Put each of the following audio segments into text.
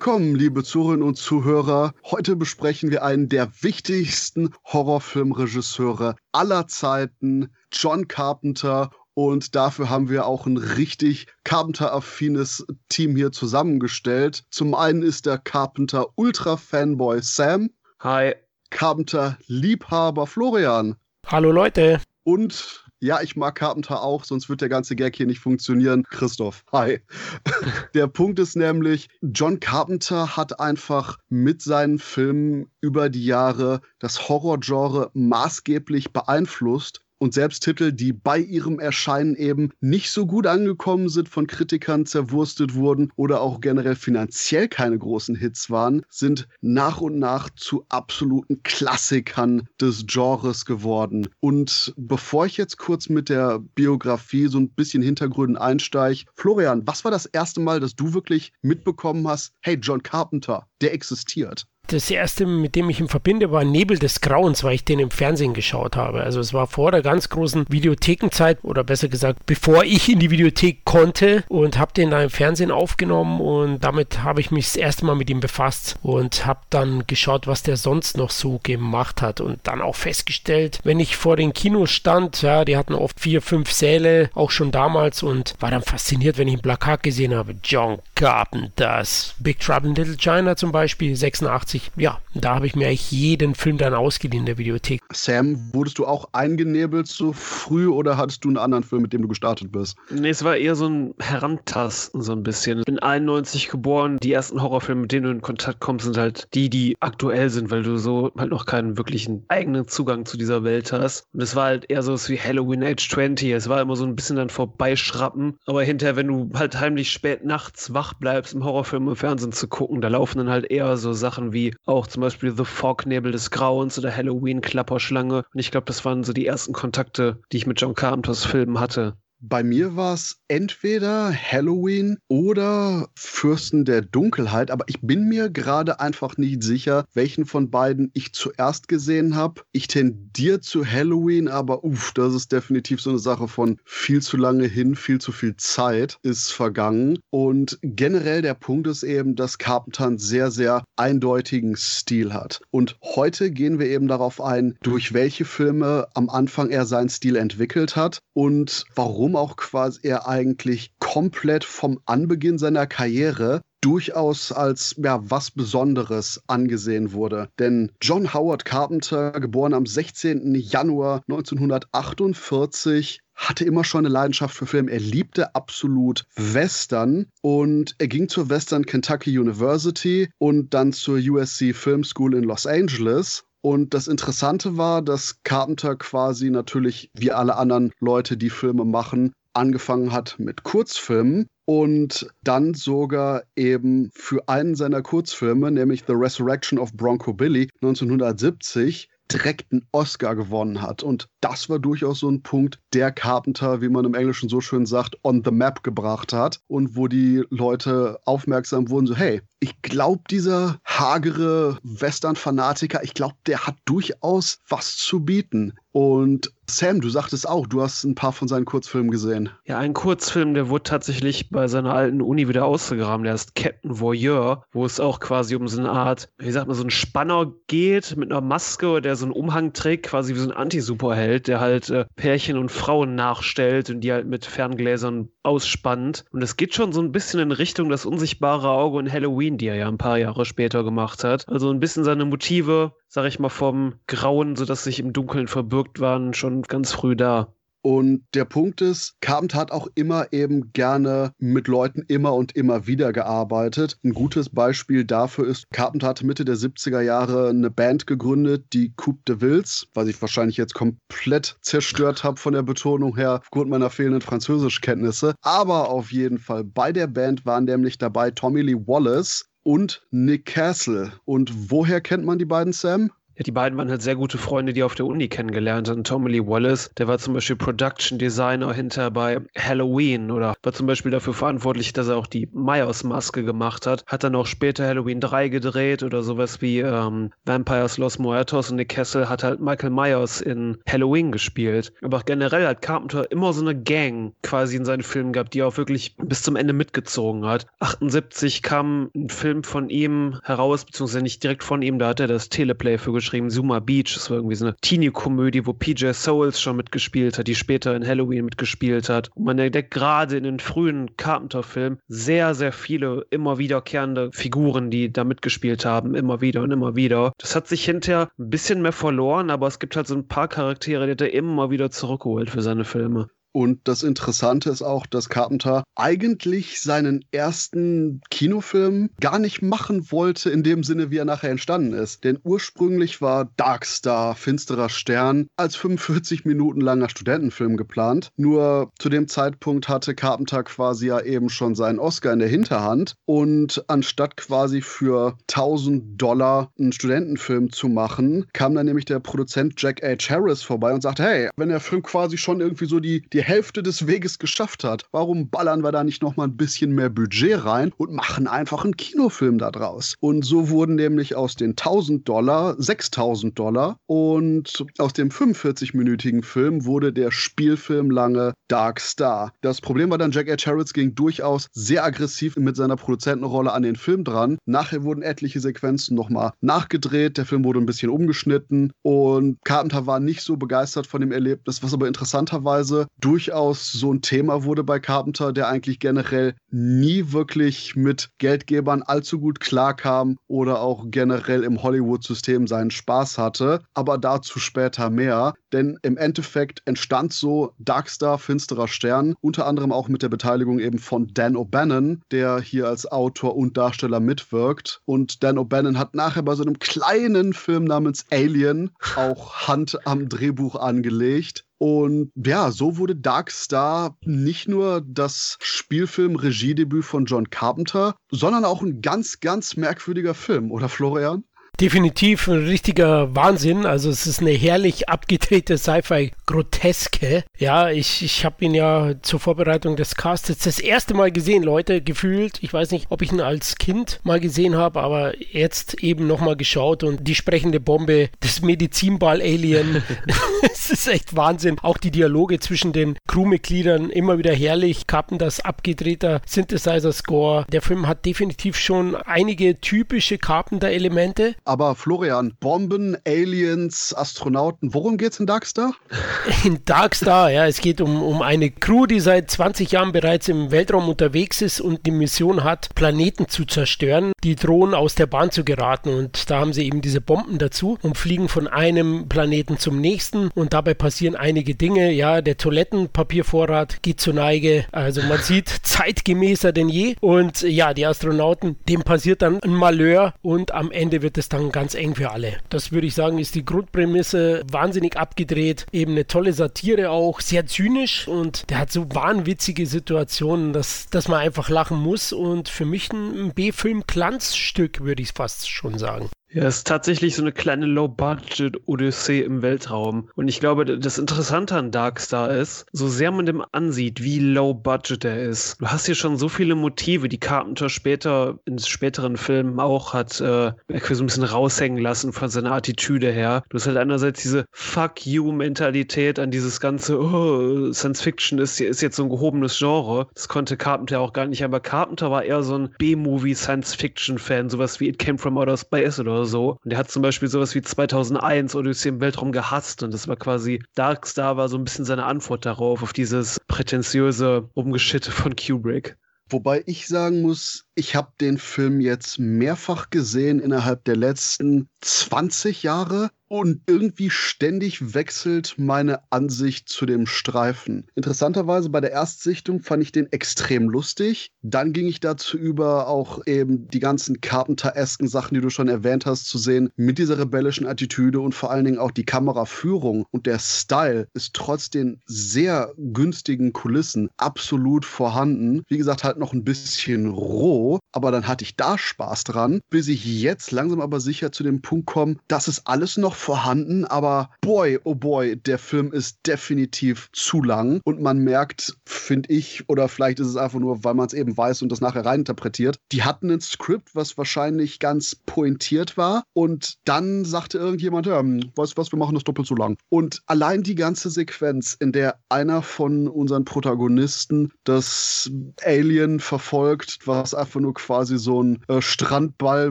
Willkommen, liebe Zuhörerinnen und Zuhörer. Heute besprechen wir einen der wichtigsten Horrorfilmregisseure aller Zeiten, John Carpenter. Und dafür haben wir auch ein richtig Carpenter-affines Team hier zusammengestellt. Zum einen ist der Carpenter-Ultra-Fanboy Sam. Hi. Carpenter-Liebhaber Florian. Hallo Leute. Und ja, ich mag Carpenter auch, sonst wird der ganze Gag hier nicht funktionieren. Christoph, hi. der Punkt ist nämlich, John Carpenter hat einfach mit seinen Filmen über die Jahre das Horrorgenre maßgeblich beeinflusst und selbst Titel, die bei ihrem Erscheinen eben nicht so gut angekommen sind, von Kritikern zerwurstet wurden oder auch generell finanziell keine großen Hits waren, sind nach und nach zu absoluten Klassikern des Genres geworden. Und bevor ich jetzt kurz mit der Biografie so ein bisschen Hintergründen einsteige, Florian, was war das erste Mal, dass du wirklich mitbekommen hast, hey, John Carpenter, der existiert? Das erste, mit dem ich ihn verbinde, war Nebel des Grauens, weil ich den im Fernsehen geschaut habe. Also es war vor der ganz großen Videothekenzeit oder besser gesagt, bevor ich in die Videothek konnte und habe den da im Fernsehen aufgenommen und damit habe ich mich das erste Mal mit ihm befasst und habe dann geschaut, was der sonst noch so gemacht hat und dann auch festgestellt, wenn ich vor den Kinos stand, ja, die hatten oft vier, fünf Säle, auch schon damals und war dann fasziniert, wenn ich ein Plakat gesehen habe. John Carpenter's Big Trouble in Little China zum Beispiel, 86 ich, ja, da habe ich mir eigentlich jeden Film dann ausgeliehen in der Videothek. Sam, wurdest du auch eingenebelt so früh oder hattest du einen anderen Film, mit dem du gestartet bist? Nee, es war eher so ein Herantasten, so ein bisschen. Ich bin 91 geboren. Die ersten Horrorfilme, mit denen du in Kontakt kommst, sind halt die, die aktuell sind, weil du so halt noch keinen wirklichen eigenen Zugang zu dieser Welt hast. Und es war halt eher so wie Halloween Age 20. Es war immer so ein bisschen dann vorbeischrappen. Aber hinterher, wenn du halt heimlich spät nachts wach bleibst, im Horrorfilm im Fernsehen zu gucken, da laufen dann halt eher so Sachen wie auch zum Beispiel The Fog, Nebel des Grauens oder Halloween, Klapperschlange. Und ich glaube, das waren so die ersten Kontakte, die ich mit John Carpenters Filmen hatte. Bei mir war es entweder Halloween oder Fürsten der Dunkelheit, aber ich bin mir gerade einfach nicht sicher, welchen von beiden ich zuerst gesehen habe. Ich tendiere zu Halloween, aber uff, das ist definitiv so eine Sache von viel zu lange hin, viel zu viel Zeit ist vergangen. Und generell der Punkt ist eben, dass Carpenter einen sehr, sehr eindeutigen Stil hat. Und heute gehen wir eben darauf ein, durch welche Filme am Anfang er seinen Stil entwickelt hat und warum auch quasi er eigentlich komplett vom Anbeginn seiner Karriere durchaus als ja, was Besonderes angesehen wurde. Denn John Howard Carpenter, geboren am 16. Januar 1948, hatte immer schon eine Leidenschaft für Film. Er liebte absolut Western und er ging zur Western Kentucky University und dann zur USC Film School in Los Angeles und das Interessante war, dass Carpenter quasi natürlich wie alle anderen Leute, die Filme machen, angefangen hat mit Kurzfilmen und dann sogar eben für einen seiner Kurzfilme, nämlich The Resurrection of Bronco Billy 1970, direkt einen Oscar gewonnen hat. Und das war durchaus so ein Punkt, der Carpenter, wie man im Englischen so schön sagt, on the map gebracht hat und wo die Leute aufmerksam wurden, so hey, ich glaube, dieser hagere Western-Fanatiker, ich glaube, der hat durchaus was zu bieten. Und Sam, du sagtest auch, du hast ein paar von seinen Kurzfilmen gesehen. Ja, ein Kurzfilm, der wurde tatsächlich bei seiner alten Uni wieder ausgegraben. Der ist Captain Voyeur, wo es auch quasi um so eine Art, wie sagt man, so einen Spanner geht mit einer Maske, der so einen Umhang trägt, quasi wie so ein Anti-Superheld, der halt äh, Pärchen und Frauen nachstellt und die halt mit Ferngläsern ausspannt. Und es geht schon so ein bisschen in Richtung das unsichtbare Auge in Halloween, die er ja ein paar Jahre später gemacht hat. Also ein bisschen seine Motive, sag ich mal, vom Grauen, sodass sich im Dunkeln verbirgt waren, schon ganz früh da. Und der Punkt ist, Carpenter hat auch immer eben gerne mit Leuten immer und immer wieder gearbeitet. Ein gutes Beispiel dafür ist, Carpenter hatte Mitte der 70er Jahre eine Band gegründet, die Coupe de Vils, was ich wahrscheinlich jetzt komplett zerstört habe von der Betonung her, aufgrund meiner fehlenden Französischkenntnisse. Aber auf jeden Fall, bei der Band waren nämlich dabei Tommy Lee Wallace und Nick Castle. Und woher kennt man die beiden, Sam? Die beiden waren halt sehr gute Freunde, die auf der Uni kennengelernt haben. Tommy Lee Wallace, der war zum Beispiel Production Designer hinter bei Halloween oder war zum Beispiel dafür verantwortlich, dass er auch die Myers-Maske gemacht hat. Hat dann auch später Halloween 3 gedreht oder sowas wie ähm, Vampires Los Muertos und Nick Kessel hat halt Michael Myers in Halloween gespielt. Aber generell hat Carpenter immer so eine Gang quasi in seinen Filmen gehabt, die auch wirklich bis zum Ende mitgezogen hat. 78 kam ein Film von ihm heraus, beziehungsweise nicht direkt von ihm, da hat er das Teleplay für geschrieben, Zuma Beach. Das war irgendwie so eine Teenie-Komödie, wo PJ Souls schon mitgespielt hat, die später in Halloween mitgespielt hat. Und man entdeckt gerade in den frühen Carpenter-Filmen sehr, sehr viele immer wiederkehrende Figuren, die da mitgespielt haben, immer wieder und immer wieder. Das hat sich hinterher ein bisschen mehr verloren, aber es gibt halt so ein paar Charaktere, die hat er immer wieder zurückgeholt für seine Filme. Und das Interessante ist auch, dass Carpenter eigentlich seinen ersten Kinofilm gar nicht machen wollte in dem Sinne, wie er nachher entstanden ist. Denn ursprünglich war Darkstar, Finsterer Stern, als 45 Minuten langer Studentenfilm geplant. Nur zu dem Zeitpunkt hatte Carpenter quasi ja eben schon seinen Oscar in der Hinterhand. Und anstatt quasi für 1000 Dollar einen Studentenfilm zu machen, kam dann nämlich der Produzent Jack H. Harris vorbei und sagte, hey, wenn der Film quasi schon irgendwie so die, die die Hälfte des Weges geschafft hat. Warum ballern wir da nicht noch mal ein bisschen mehr Budget rein und machen einfach einen Kinofilm da draus? Und so wurden nämlich aus den 1000 Dollar 6000 Dollar und aus dem 45-minütigen Film wurde der Spielfilm lange Dark Star. Das Problem war dann, Jack H. Harris ging durchaus sehr aggressiv mit seiner Produzentenrolle an den Film dran. Nachher wurden etliche Sequenzen nochmal nachgedreht, der Film wurde ein bisschen umgeschnitten und Carpenter war nicht so begeistert von dem Erlebnis, was aber interessanterweise durch durchaus so ein Thema wurde bei Carpenter, der eigentlich generell nie wirklich mit Geldgebern allzu gut klarkam oder auch generell im Hollywood-System seinen Spaß hatte. Aber dazu später mehr. Denn im Endeffekt entstand so Darkstar, Finsterer Stern, unter anderem auch mit der Beteiligung eben von Dan O'Bannon, der hier als Autor und Darsteller mitwirkt. Und Dan O'Bannon hat nachher bei so einem kleinen Film namens Alien auch Hand am Drehbuch angelegt. Und ja, so wurde Dark Star nicht nur das Spielfilm-Regiedebüt von John Carpenter, sondern auch ein ganz, ganz merkwürdiger Film, oder Florian? Definitiv ein richtiger Wahnsinn. Also es ist eine herrlich abgedrehte Sci-Fi-Groteske. Ja, ich, ich habe ihn ja zur Vorbereitung des Casts das erste Mal gesehen, Leute, gefühlt. Ich weiß nicht, ob ich ihn als Kind mal gesehen habe, aber jetzt eben nochmal geschaut und die sprechende Bombe, das Medizinball-Alien. es ist echt Wahnsinn. Auch die Dialoge zwischen den Crewmitgliedern immer wieder herrlich. Kappen das abgedrehter Synthesizer-Score. Der Film hat definitiv schon einige typische Carpenter-Elemente. Aber Florian, Bomben, Aliens, Astronauten, worum geht's in Darkstar? In Darkstar, ja, es geht um, um eine Crew, die seit 20 Jahren bereits im Weltraum unterwegs ist und die Mission hat, Planeten zu zerstören, die drohen aus der Bahn zu geraten. Und da haben sie eben diese Bomben dazu und fliegen von einem Planeten zum nächsten und dabei passieren einige Dinge. Ja, der Toilettenpapiervorrat geht zur Neige, also man sieht zeitgemäßer denn je. Und ja, die Astronauten, dem passiert dann ein Malheur und am Ende wird dann ganz eng für alle. Das würde ich sagen, ist die Grundprämisse wahnsinnig abgedreht. Eben eine tolle Satire auch, sehr zynisch und der hat so wahnwitzige Situationen, dass, dass man einfach lachen muss und für mich ein B-Film-Glanzstück, würde ich fast schon sagen. Ja, es ist tatsächlich so eine kleine Low-Budget-Odyssee im Weltraum. Und ich glaube, das Interessante an Darkstar ist, so sehr man dem ansieht, wie low-budget er ist. Du hast hier schon so viele Motive, die Carpenter später in späteren Filmen auch hat äh, so ein bisschen raushängen lassen von seiner Attitüde her. Du hast halt einerseits diese Fuck you-Mentalität an dieses ganze oh, Science-Fiction ist, ist jetzt so ein gehobenes Genre. Das konnte Carpenter auch gar nicht, aber Carpenter war eher so ein B-Movie-Science-Fiction-Fan, sowas wie It Came From Outer Space oder oder so. Und er hat zum Beispiel sowas wie 2001 Odyssey im Weltraum gehasst und das war quasi, Darkstar war so ein bisschen seine Antwort darauf, auf dieses prätentiöse Rumgeschitte von Kubrick. Wobei ich sagen muss, ich habe den Film jetzt mehrfach gesehen innerhalb der letzten 20 Jahre und irgendwie ständig wechselt meine Ansicht zu dem Streifen. Interessanterweise bei der Erstsichtung fand ich den extrem lustig. Dann ging ich dazu über, auch eben die ganzen Carpenter-esken Sachen, die du schon erwähnt hast, zu sehen, mit dieser rebellischen Attitüde und vor allen Dingen auch die Kameraführung und der Style ist trotz den sehr günstigen Kulissen absolut vorhanden. Wie gesagt, halt noch ein bisschen roh, aber dann hatte ich da Spaß dran, bis ich jetzt langsam aber sicher zu dem Punkt komme, das ist alles noch vorhanden, aber boy, oh boy, der Film ist definitiv zu lang und man merkt, finde ich, oder vielleicht ist es einfach nur, weil man es eben weiß und das nachher reininterpretiert, die hatten ein Skript, was wahrscheinlich ganz pointiert war und dann sagte irgendjemand, ja, hm, weißt du was, wir machen das doppelt so lang. Und allein die ganze Sequenz, in der einer von unseren Protagonisten das Alien verfolgt, was einfach nur quasi so ein äh, Strandball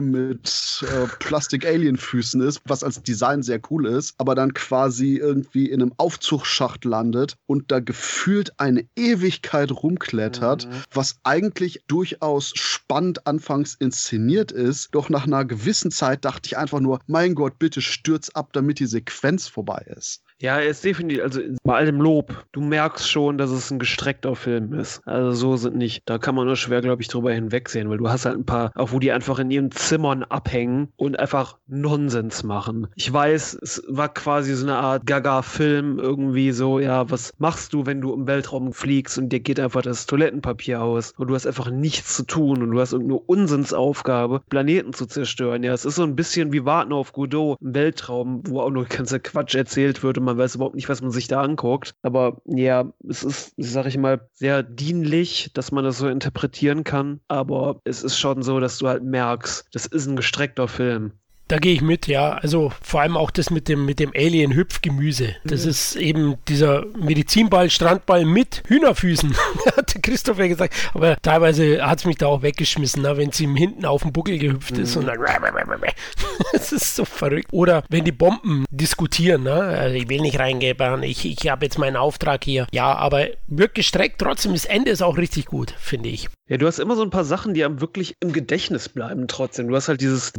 mit äh, Plastik-Alien-Füßen ist, was als Design sehr cool ist, aber dann quasi irgendwie in einem Aufzugsschacht landet und da gefühlt eine Ewigkeit rumklettert, mhm. was eigentlich durchaus spannend anfangs inszeniert ist. Doch nach einer gewissen Zeit dachte ich einfach nur, mein Gott, bitte stürz ab, damit die Sequenz vorbei ist. Ja, er ist definitiv, also bei all dem Lob, du merkst schon, dass es ein gestreckter Film ist. Also so sind nicht, da kann man nur schwer, glaube ich, drüber hinwegsehen, weil du hast halt ein paar, auch wo die einfach in ihren Zimmern abhängen und einfach Nonsens machen. Ich weiß, es war quasi so eine Art Gaga-Film irgendwie so, ja, was machst du, wenn du im Weltraum fliegst und dir geht einfach das Toilettenpapier aus und du hast einfach nichts zu tun und du hast irgendeine Unsinnsaufgabe, Planeten zu zerstören. Ja, es ist so ein bisschen wie Warten auf Godot im Weltraum, wo auch nur ganzer Quatsch erzählt wird und man weiß überhaupt nicht, was man sich da anguckt. Aber ja, es ist, sag ich mal, sehr dienlich, dass man das so interpretieren kann. Aber es ist schon so, dass du halt merkst, das ist ein gestreckter Film. Da gehe ich mit, ja. Also vor allem auch das mit dem, mit dem Alien-Hüpfgemüse. Das mhm. ist eben dieser Medizinball, Strandball mit Hühnerfüßen, hat Christopher gesagt. Aber teilweise hat es mich da auch weggeschmissen, ne, wenn sie ihm hinten auf dem Buckel gehüpft mhm. ist und dann. das ist so verrückt. Oder wenn die Bomben diskutieren, ne? Also ich will nicht reingehen, ich, ich habe jetzt meinen Auftrag hier. Ja, aber wird gestreckt, trotzdem das Ende ist auch richtig gut, finde ich. Ja, du hast immer so ein paar Sachen, die einem wirklich im Gedächtnis bleiben trotzdem. Du hast halt dieses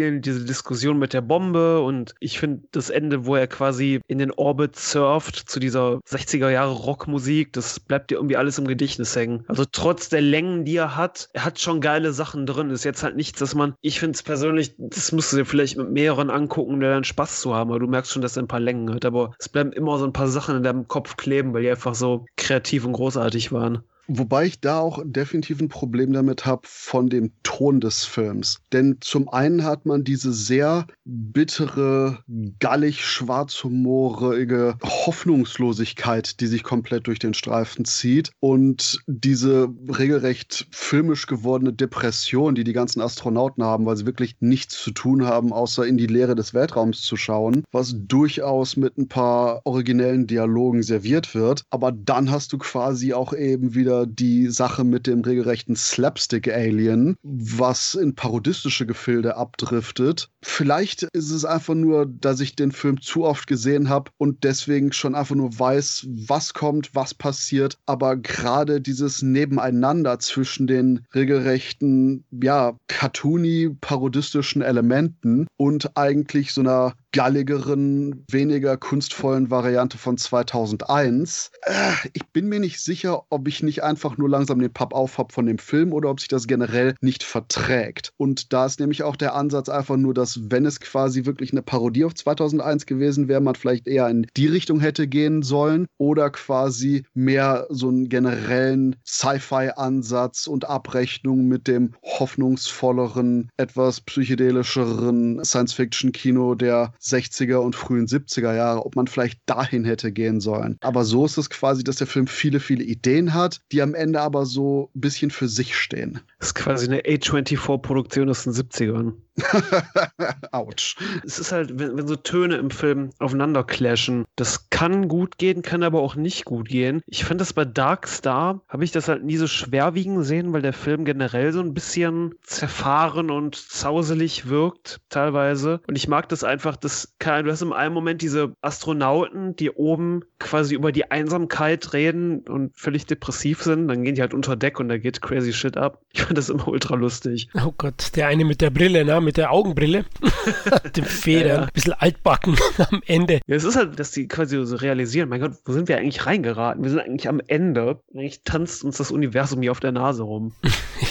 Wasserball-Alien, diese Diskussion mit der Bombe und ich finde das Ende, wo er quasi in den Orbit surft zu dieser 60er Jahre Rockmusik, das bleibt dir irgendwie alles im Gedächtnis hängen. Also trotz der Längen, die er hat, er hat schon geile Sachen drin. Ist jetzt halt nichts, dass man, ich finde es persönlich, das musst du dir vielleicht mit mehreren angucken, um dann Spaß zu haben, aber du merkst schon, dass er ein paar Längen hat. Aber es bleiben immer so ein paar Sachen in deinem Kopf kleben, weil die einfach so kreativ und großartig waren. Wobei ich da auch definitiv ein Problem damit habe von dem Ton des Films. Denn zum einen hat man diese sehr bittere, gallig schwarzhumorige Hoffnungslosigkeit, die sich komplett durch den Streifen zieht und diese regelrecht filmisch gewordene Depression, die die ganzen Astronauten haben, weil sie wirklich nichts zu tun haben, außer in die Leere des Weltraums zu schauen, was durchaus mit ein paar originellen Dialogen serviert wird. Aber dann hast du quasi auch eben wieder die Sache mit dem regelrechten Slapstick-Alien, was in parodistische Gefilde abdriftet. Vielleicht ist es einfach nur, dass ich den Film zu oft gesehen habe und deswegen schon einfach nur weiß, was kommt, was passiert. Aber gerade dieses Nebeneinander zwischen den regelrechten, ja, cartoony, parodistischen Elementen und eigentlich so einer galligeren, weniger kunstvollen Variante von 2001. Äh, ich bin mir nicht sicher, ob ich nicht einfach nur langsam den Papp auf habe von dem Film oder ob sich das generell nicht verträgt. Und da ist nämlich auch der Ansatz einfach nur, dass wenn es quasi wirklich eine Parodie auf 2001 gewesen wäre, man vielleicht eher in die Richtung hätte gehen sollen oder quasi mehr so einen generellen Sci-Fi-Ansatz und Abrechnung mit dem hoffnungsvolleren, etwas psychedelischeren Science-Fiction-Kino der 60er und frühen 70er Jahre, ob man vielleicht dahin hätte gehen sollen. Aber so ist es quasi, dass der Film viele, viele Ideen hat, die am Ende aber so ein bisschen für sich stehen. Das ist quasi eine A24-Produktion aus den 70ern. Autsch. Es ist halt, wenn, wenn so Töne im Film aufeinander clashen, das kann gut gehen, kann aber auch nicht gut gehen. Ich finde das bei Dark Star, habe ich das halt nie so schwerwiegend sehen, weil der Film generell so ein bisschen zerfahren und zauselig wirkt, teilweise. Und ich mag das einfach, dass, du hast im einen Moment diese Astronauten, die oben quasi über die Einsamkeit reden und völlig depressiv sind, dann gehen die halt unter Deck und da geht crazy shit ab. Ich finde das immer ultra lustig. Oh Gott, der eine mit der Brille, ne? mit der Augenbrille, dem Federn, ja. ein bisschen altbacken am Ende. Ja, es ist halt, dass die quasi so realisieren, mein Gott, wo sind wir eigentlich reingeraten? Wir sind eigentlich am Ende. Eigentlich tanzt uns das Universum hier auf der Nase rum.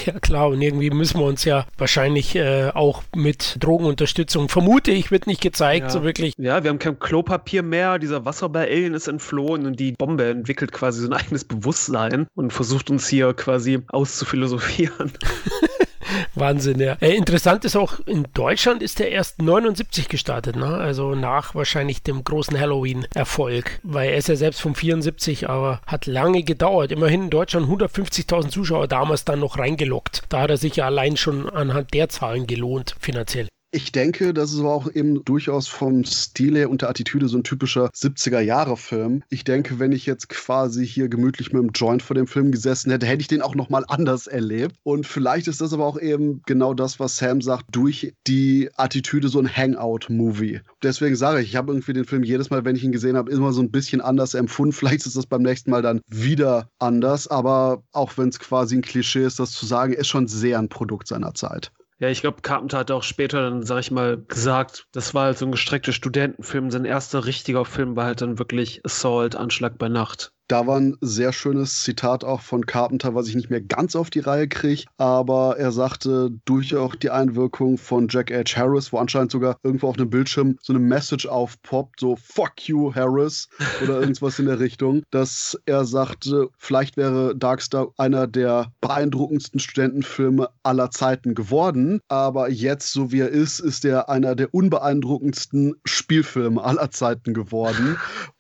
ja, klar, und irgendwie müssen wir uns ja wahrscheinlich äh, auch mit Drogenunterstützung, vermute ich, wird nicht gezeigt, ja. so wirklich. Ja, wir haben kein Klopapier mehr, dieser Wasserball-Alien ist entflohen und die Bombe entwickelt quasi so ein eigenes Bewusstsein und versucht uns hier quasi auszuphilosophieren. Wahnsinn, ja. Äh, interessant ist auch, in Deutschland ist der erst 79 gestartet, ne? also nach wahrscheinlich dem großen Halloween-Erfolg, weil er ist ja selbst von 74, aber hat lange gedauert. Immerhin in Deutschland 150.000 Zuschauer damals dann noch reingelockt. Da hat er sich ja allein schon anhand der Zahlen gelohnt, finanziell. Ich denke, das ist aber auch eben durchaus vom Stil her und der Attitüde so ein typischer 70er-Jahre-Film. Ich denke, wenn ich jetzt quasi hier gemütlich mit dem Joint vor dem Film gesessen hätte, hätte ich den auch nochmal anders erlebt. Und vielleicht ist das aber auch eben genau das, was Sam sagt, durch die Attitüde so ein Hangout-Movie. Deswegen sage ich, ich habe irgendwie den Film jedes Mal, wenn ich ihn gesehen habe, immer so ein bisschen anders empfunden. Vielleicht ist das beim nächsten Mal dann wieder anders, aber auch wenn es quasi ein Klischee ist, das zu sagen, ist schon sehr ein Produkt seiner Zeit. Ja, ich glaube, Carpenter hat auch später dann, sag ich mal, gesagt, das war halt so ein gestreckter Studentenfilm. Sein erster richtiger Film war halt dann wirklich Assault, Anschlag bei Nacht. Da war ein sehr schönes Zitat auch von Carpenter, was ich nicht mehr ganz auf die Reihe kriege, aber er sagte, durch auch die Einwirkung von Jack H. Harris, wo anscheinend sogar irgendwo auf einem Bildschirm so eine Message aufpoppt, so Fuck you, Harris, oder irgendwas in der Richtung, dass er sagte, vielleicht wäre Darkstar einer der beeindruckendsten Studentenfilme aller Zeiten geworden, aber jetzt, so wie er ist, ist er einer der unbeeindruckendsten Spielfilme aller Zeiten geworden.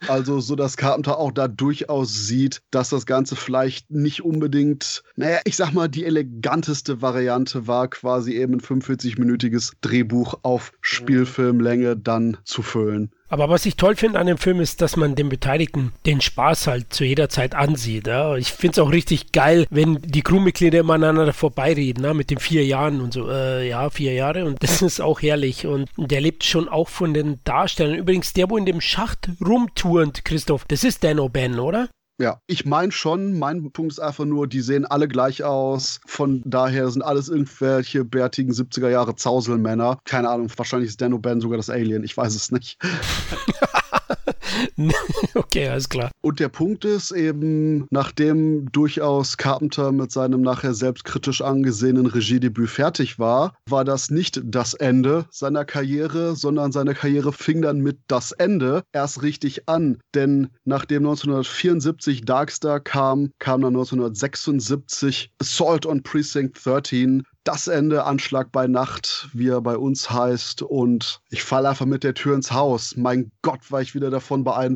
Also, so dass Carpenter auch da durchaus aussieht, dass das Ganze vielleicht nicht unbedingt, naja, ich sag mal, die eleganteste Variante war, quasi eben ein 45-minütiges Drehbuch auf Spielfilmlänge dann zu füllen. Aber was ich toll finde an dem Film ist, dass man den Beteiligten den Spaß halt zu jeder Zeit ansieht. Ja? Ich finde es auch richtig geil, wenn die Crewmitglieder immer aneinander vorbeireden, ne? mit den vier Jahren und so. Äh, ja, vier Jahre und das ist auch herrlich. Und der lebt schon auch von den Darstellern. Übrigens, der, wo in dem Schacht rumturnt, Christoph, das ist Dan O'Bannon, oder? Ja, ich meine schon, mein Punkt ist einfach nur, die sehen alle gleich aus. Von daher sind alles irgendwelche bärtigen 70er Jahre Zauselmänner. Keine Ahnung, wahrscheinlich ist Dan O'Bannon sogar das Alien, ich weiß es nicht. okay, alles klar. Und der Punkt ist eben, nachdem durchaus Carpenter mit seinem nachher selbstkritisch angesehenen Regiedebüt fertig war, war das nicht das Ende seiner Karriere, sondern seine Karriere fing dann mit das Ende erst richtig an. Denn nachdem 1974 Darkstar kam, kam dann 1976 Assault on Precinct 13, das Ende, Anschlag bei Nacht, wie er bei uns heißt. Und ich falle einfach mit der Tür ins Haus. Mein Gott, war ich wieder davon beeindruckt.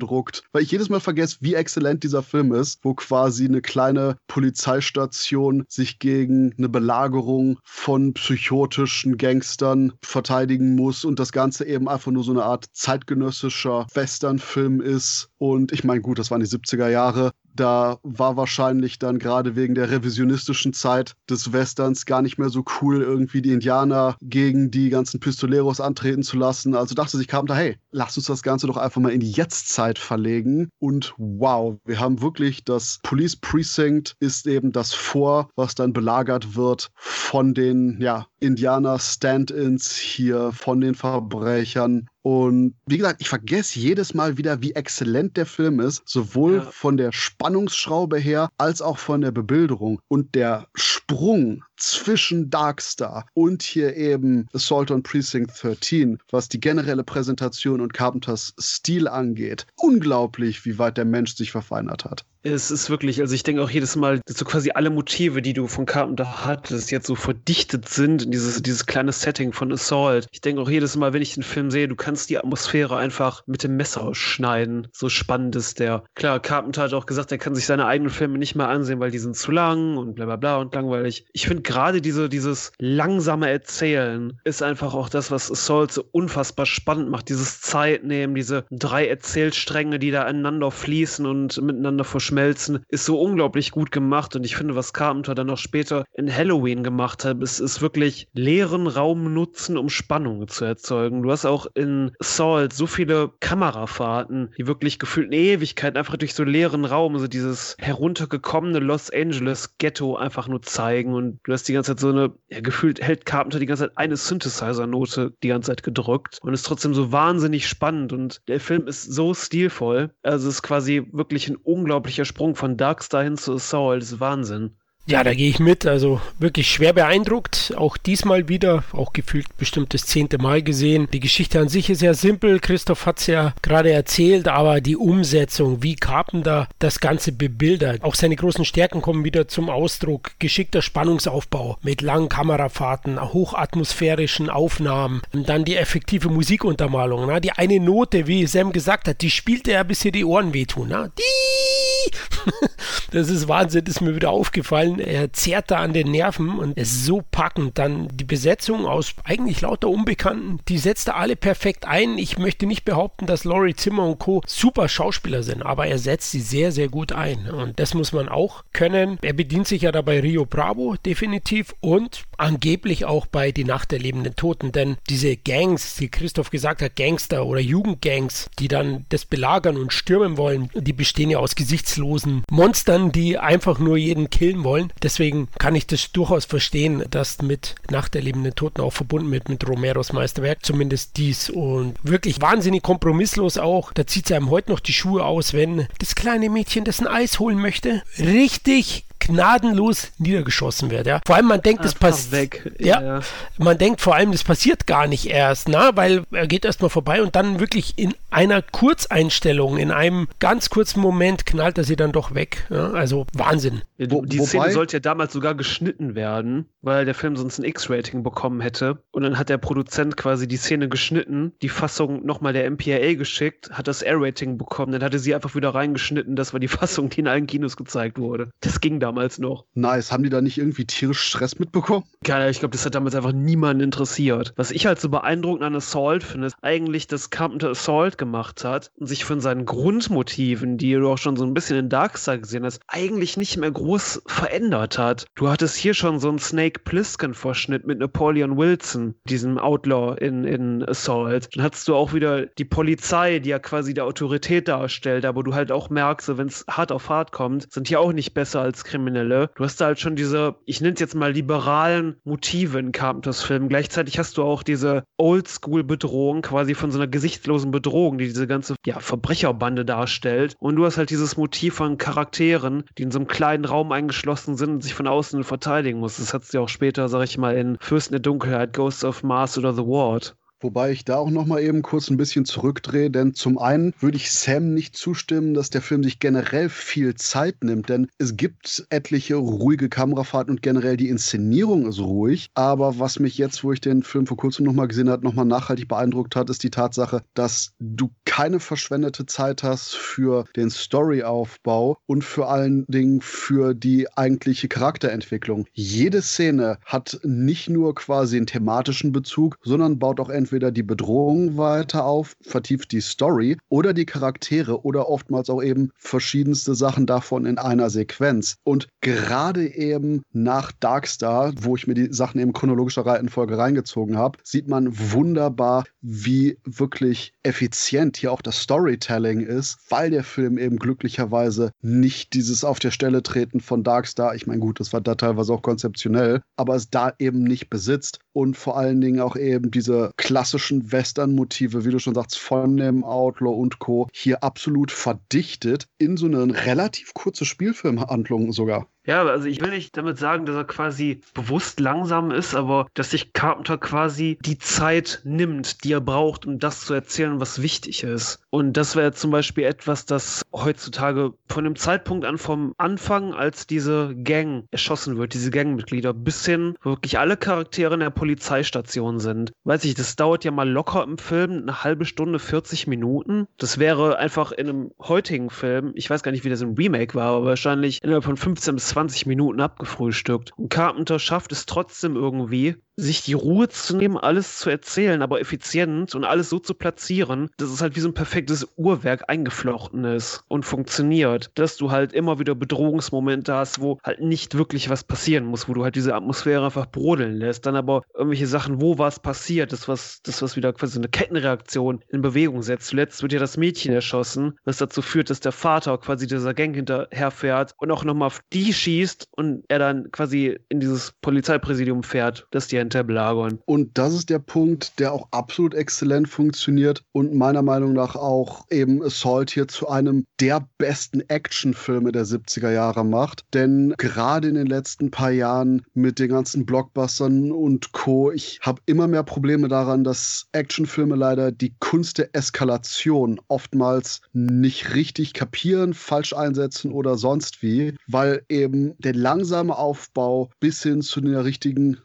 Weil ich jedes Mal vergesse, wie exzellent dieser Film ist, wo quasi eine kleine Polizeistation sich gegen eine Belagerung von psychotischen Gangstern verteidigen muss und das Ganze eben einfach nur so eine Art zeitgenössischer Westernfilm ist. Und ich meine, gut, das waren die 70er Jahre. Da war wahrscheinlich dann gerade wegen der revisionistischen Zeit des Westerns gar nicht mehr so cool, irgendwie die Indianer gegen die ganzen Pistoleros antreten zu lassen. Also dachte sich Carpenter, hey, lass uns das Ganze doch einfach mal in die Jetztzeit verlegen. Und wow, wir haben wirklich das Police Precinct ist eben das Vor, was dann belagert wird von den ja, Indianer-Stand-ins hier, von den Verbrechern und wie gesagt, ich vergesse jedes Mal wieder, wie exzellent der Film ist, sowohl ja. von der Spannungsschraube her als auch von der Bebilderung. Und der Sprung zwischen Darkstar und hier eben Assault on Precinct 13, was die generelle Präsentation und Carpenters Stil angeht, unglaublich, wie weit der Mensch sich verfeinert hat. Es ist wirklich, also ich denke auch jedes Mal, dass so quasi alle Motive, die du von Carpenter hattest, jetzt so verdichtet sind in dieses, dieses kleine Setting von Assault. Ich denke auch jedes Mal, wenn ich den Film sehe, du kannst die Atmosphäre einfach mit dem Messer schneiden. So spannend ist der. Klar, Carpenter hat auch gesagt, er kann sich seine eigenen Filme nicht mehr ansehen, weil die sind zu lang und bla bla bla und langweilig. Ich finde gerade diese, dieses langsame Erzählen ist einfach auch das, was Assault so unfassbar spannend macht. Dieses Zeitnehmen, diese drei Erzählstränge, die da aneinander fließen und miteinander verschwinden verschmelzen, ist so unglaublich gut gemacht. Und ich finde, was Carpenter dann auch später in Halloween gemacht hat, ist, ist wirklich leeren Raum nutzen, um Spannung zu erzeugen. Du hast auch in Salt so viele Kamerafahrten, die wirklich gefühlt eine Ewigkeit einfach durch so leeren Raum, so dieses heruntergekommene Los Angeles Ghetto einfach nur zeigen und du hast die ganze Zeit so eine, ja, gefühlt hält Carpenter die ganze Zeit eine Synthesizer-Note die ganze Zeit gedrückt und ist trotzdem so wahnsinnig spannend und der Film ist so stilvoll. Also es ist quasi wirklich ein unglaublicher Sprung von Darkstar hin zu Assault. Ist Wahnsinn. Ja, da gehe ich mit. Also wirklich schwer beeindruckt. Auch diesmal wieder, auch gefühlt bestimmt das zehnte Mal gesehen. Die Geschichte an sich ist ja simpel. Christoph hat es ja gerade erzählt, aber die Umsetzung, wie Carpenter das Ganze bebildert. Auch seine großen Stärken kommen wieder zum Ausdruck. Geschickter Spannungsaufbau mit langen Kamerafahrten, hochatmosphärischen Aufnahmen. Und dann die effektive Musikuntermalung. Na? Die eine Note, wie Sam gesagt hat, die spielte er, bis hier die Ohren wehtun. Na? Die! das ist Wahnsinn, ist mir wieder aufgefallen er zerrt da an den Nerven und ist so packend. Dann die Besetzung aus eigentlich lauter Unbekannten, die setzt er alle perfekt ein. Ich möchte nicht behaupten, dass Laurie Zimmer und Co. super Schauspieler sind, aber er setzt sie sehr, sehr gut ein. Und das muss man auch können. Er bedient sich ja dabei Rio Bravo definitiv und angeblich auch bei Die Nacht der lebenden Toten, denn diese Gangs, die Christoph gesagt hat, Gangster oder Jugendgangs, die dann das belagern und stürmen wollen, die bestehen ja aus gesichtslosen Monstern, die einfach nur jeden killen wollen. Deswegen kann ich das durchaus verstehen, dass mit Nacht der lebenden Toten auch verbunden wird mit Romeros Meisterwerk, zumindest dies und wirklich wahnsinnig kompromisslos auch. Da zieht sie einem heute noch die Schuhe aus, wenn das kleine Mädchen das ein Eis holen möchte. Richtig gnadenlos niedergeschossen wird. Ja. Vor allem man denkt, das passiert. Ja, ja, man denkt vor allem, das passiert gar nicht erst, na, weil er geht erstmal vorbei und dann wirklich in einer Kurzeinstellung, in einem ganz kurzen Moment knallt er sie dann doch weg. Ja. Also Wahnsinn. Ja, die Wo, Szene sollte ja damals sogar geschnitten werden, weil der Film sonst ein X-Rating bekommen hätte. Und dann hat der Produzent quasi die Szene geschnitten, die Fassung nochmal der MPAA geschickt, hat das R-Rating bekommen, dann hatte sie einfach wieder reingeschnitten. Das war die Fassung, die in allen Kinos gezeigt wurde. Das ging damals damals noch. Nice. Haben die da nicht irgendwie tierisch Stress mitbekommen? Geil, ich glaube, das hat damals einfach niemanden interessiert. Was ich halt so beeindruckend an Assault finde, ist eigentlich, dass Carpenter Assault gemacht hat und sich von seinen Grundmotiven, die du auch schon so ein bisschen in Darkstar gesehen hast, eigentlich nicht mehr groß verändert hat. Du hattest hier schon so einen Snake Plissken-Vorschnitt mit Napoleon Wilson, diesem Outlaw in, in Assault. Dann hattest du auch wieder die Polizei, die ja quasi die Autorität darstellt, aber du halt auch merkst, wenn es hart auf hart kommt, sind die auch nicht besser als Kriminelle. Kriminelle. Du hast da halt schon diese, ich nenne es jetzt mal liberalen Motive in Carpenters Film. Gleichzeitig hast du auch diese Oldschool-Bedrohung, quasi von so einer gesichtslosen Bedrohung, die diese ganze ja, Verbrecherbande darstellt. Und du hast halt dieses Motiv von Charakteren, die in so einem kleinen Raum eingeschlossen sind und sich von außen verteidigen muss. Das hat ja auch später, sag ich mal, in Fürsten der Dunkelheit, Ghosts of Mars oder The Ward. Wobei ich da auch noch mal eben kurz ein bisschen zurückdrehe, denn zum einen würde ich Sam nicht zustimmen, dass der Film sich generell viel Zeit nimmt, denn es gibt etliche ruhige Kamerafahrten und generell die Inszenierung ist ruhig. Aber was mich jetzt, wo ich den Film vor kurzem noch mal gesehen habe, noch mal nachhaltig beeindruckt hat, ist die Tatsache, dass du keine verschwendete Zeit hast für den Storyaufbau und vor allen Dingen für die eigentliche Charakterentwicklung. Jede Szene hat nicht nur quasi einen thematischen Bezug, sondern baut auch entweder entweder die Bedrohung weiter auf, vertieft die Story oder die Charaktere oder oftmals auch eben verschiedenste Sachen davon in einer Sequenz. Und gerade eben nach Darkstar, wo ich mir die Sachen eben chronologischer Reihenfolge reingezogen habe, sieht man wunderbar, wie wirklich effizient hier auch das Storytelling ist, weil der Film eben glücklicherweise nicht dieses auf der Stelle treten von Darkstar, ich meine gut, das war da teilweise auch konzeptionell, aber es da eben nicht besitzt und vor allen Dingen auch eben diese klassischen Western-Motive, wie du schon sagst, von dem Outlaw und Co. hier absolut verdichtet in so eine relativ kurze Spielfilmhandlung sogar. Ja, also ich will nicht damit sagen, dass er quasi bewusst langsam ist, aber dass sich Carpenter quasi die Zeit nimmt, die er braucht, um das zu erzählen, was wichtig ist. Und das wäre zum Beispiel etwas, das heutzutage von dem Zeitpunkt an vom Anfang, als diese Gang erschossen wird, diese Gangmitglieder, bis hin wirklich alle Charaktere in der Polizeistation sind. Weiß ich, das dauert ja mal locker im Film eine halbe Stunde, 40 Minuten. Das wäre einfach in einem heutigen Film, ich weiß gar nicht, wie das im Remake war, aber wahrscheinlich innerhalb von 15 bis 20 Minuten abgefrühstückt. Und Carpenter schafft es trotzdem irgendwie, sich die Ruhe zu nehmen, alles zu erzählen, aber effizient und alles so zu platzieren, dass es halt wie so ein perfektes Uhrwerk eingeflochten ist und funktioniert. Dass du halt immer wieder Bedrohungsmomente hast, wo halt nicht wirklich was passieren muss, wo du halt diese Atmosphäre einfach brodeln lässt. Dann aber irgendwelche Sachen, wo was passiert, das was, das was wieder quasi eine Kettenreaktion in Bewegung setzt. Zuletzt wird ja das Mädchen erschossen, was dazu führt, dass der Vater quasi dieser Gang hinterherfährt und auch nochmal auf die schießt und er dann quasi in dieses Polizeipräsidium fährt, dass die belagern. Und das ist der Punkt, der auch absolut exzellent funktioniert und meiner Meinung nach auch eben Assault hier zu einem der besten Actionfilme der 70er Jahre macht. Denn gerade in den letzten paar Jahren mit den ganzen Blockbustern und Co., ich habe immer mehr Probleme daran, dass Actionfilme leider die Kunst der Eskalation oftmals nicht richtig kapieren, falsch einsetzen oder sonst wie, weil eben der langsame Aufbau bis hin zu der richtigen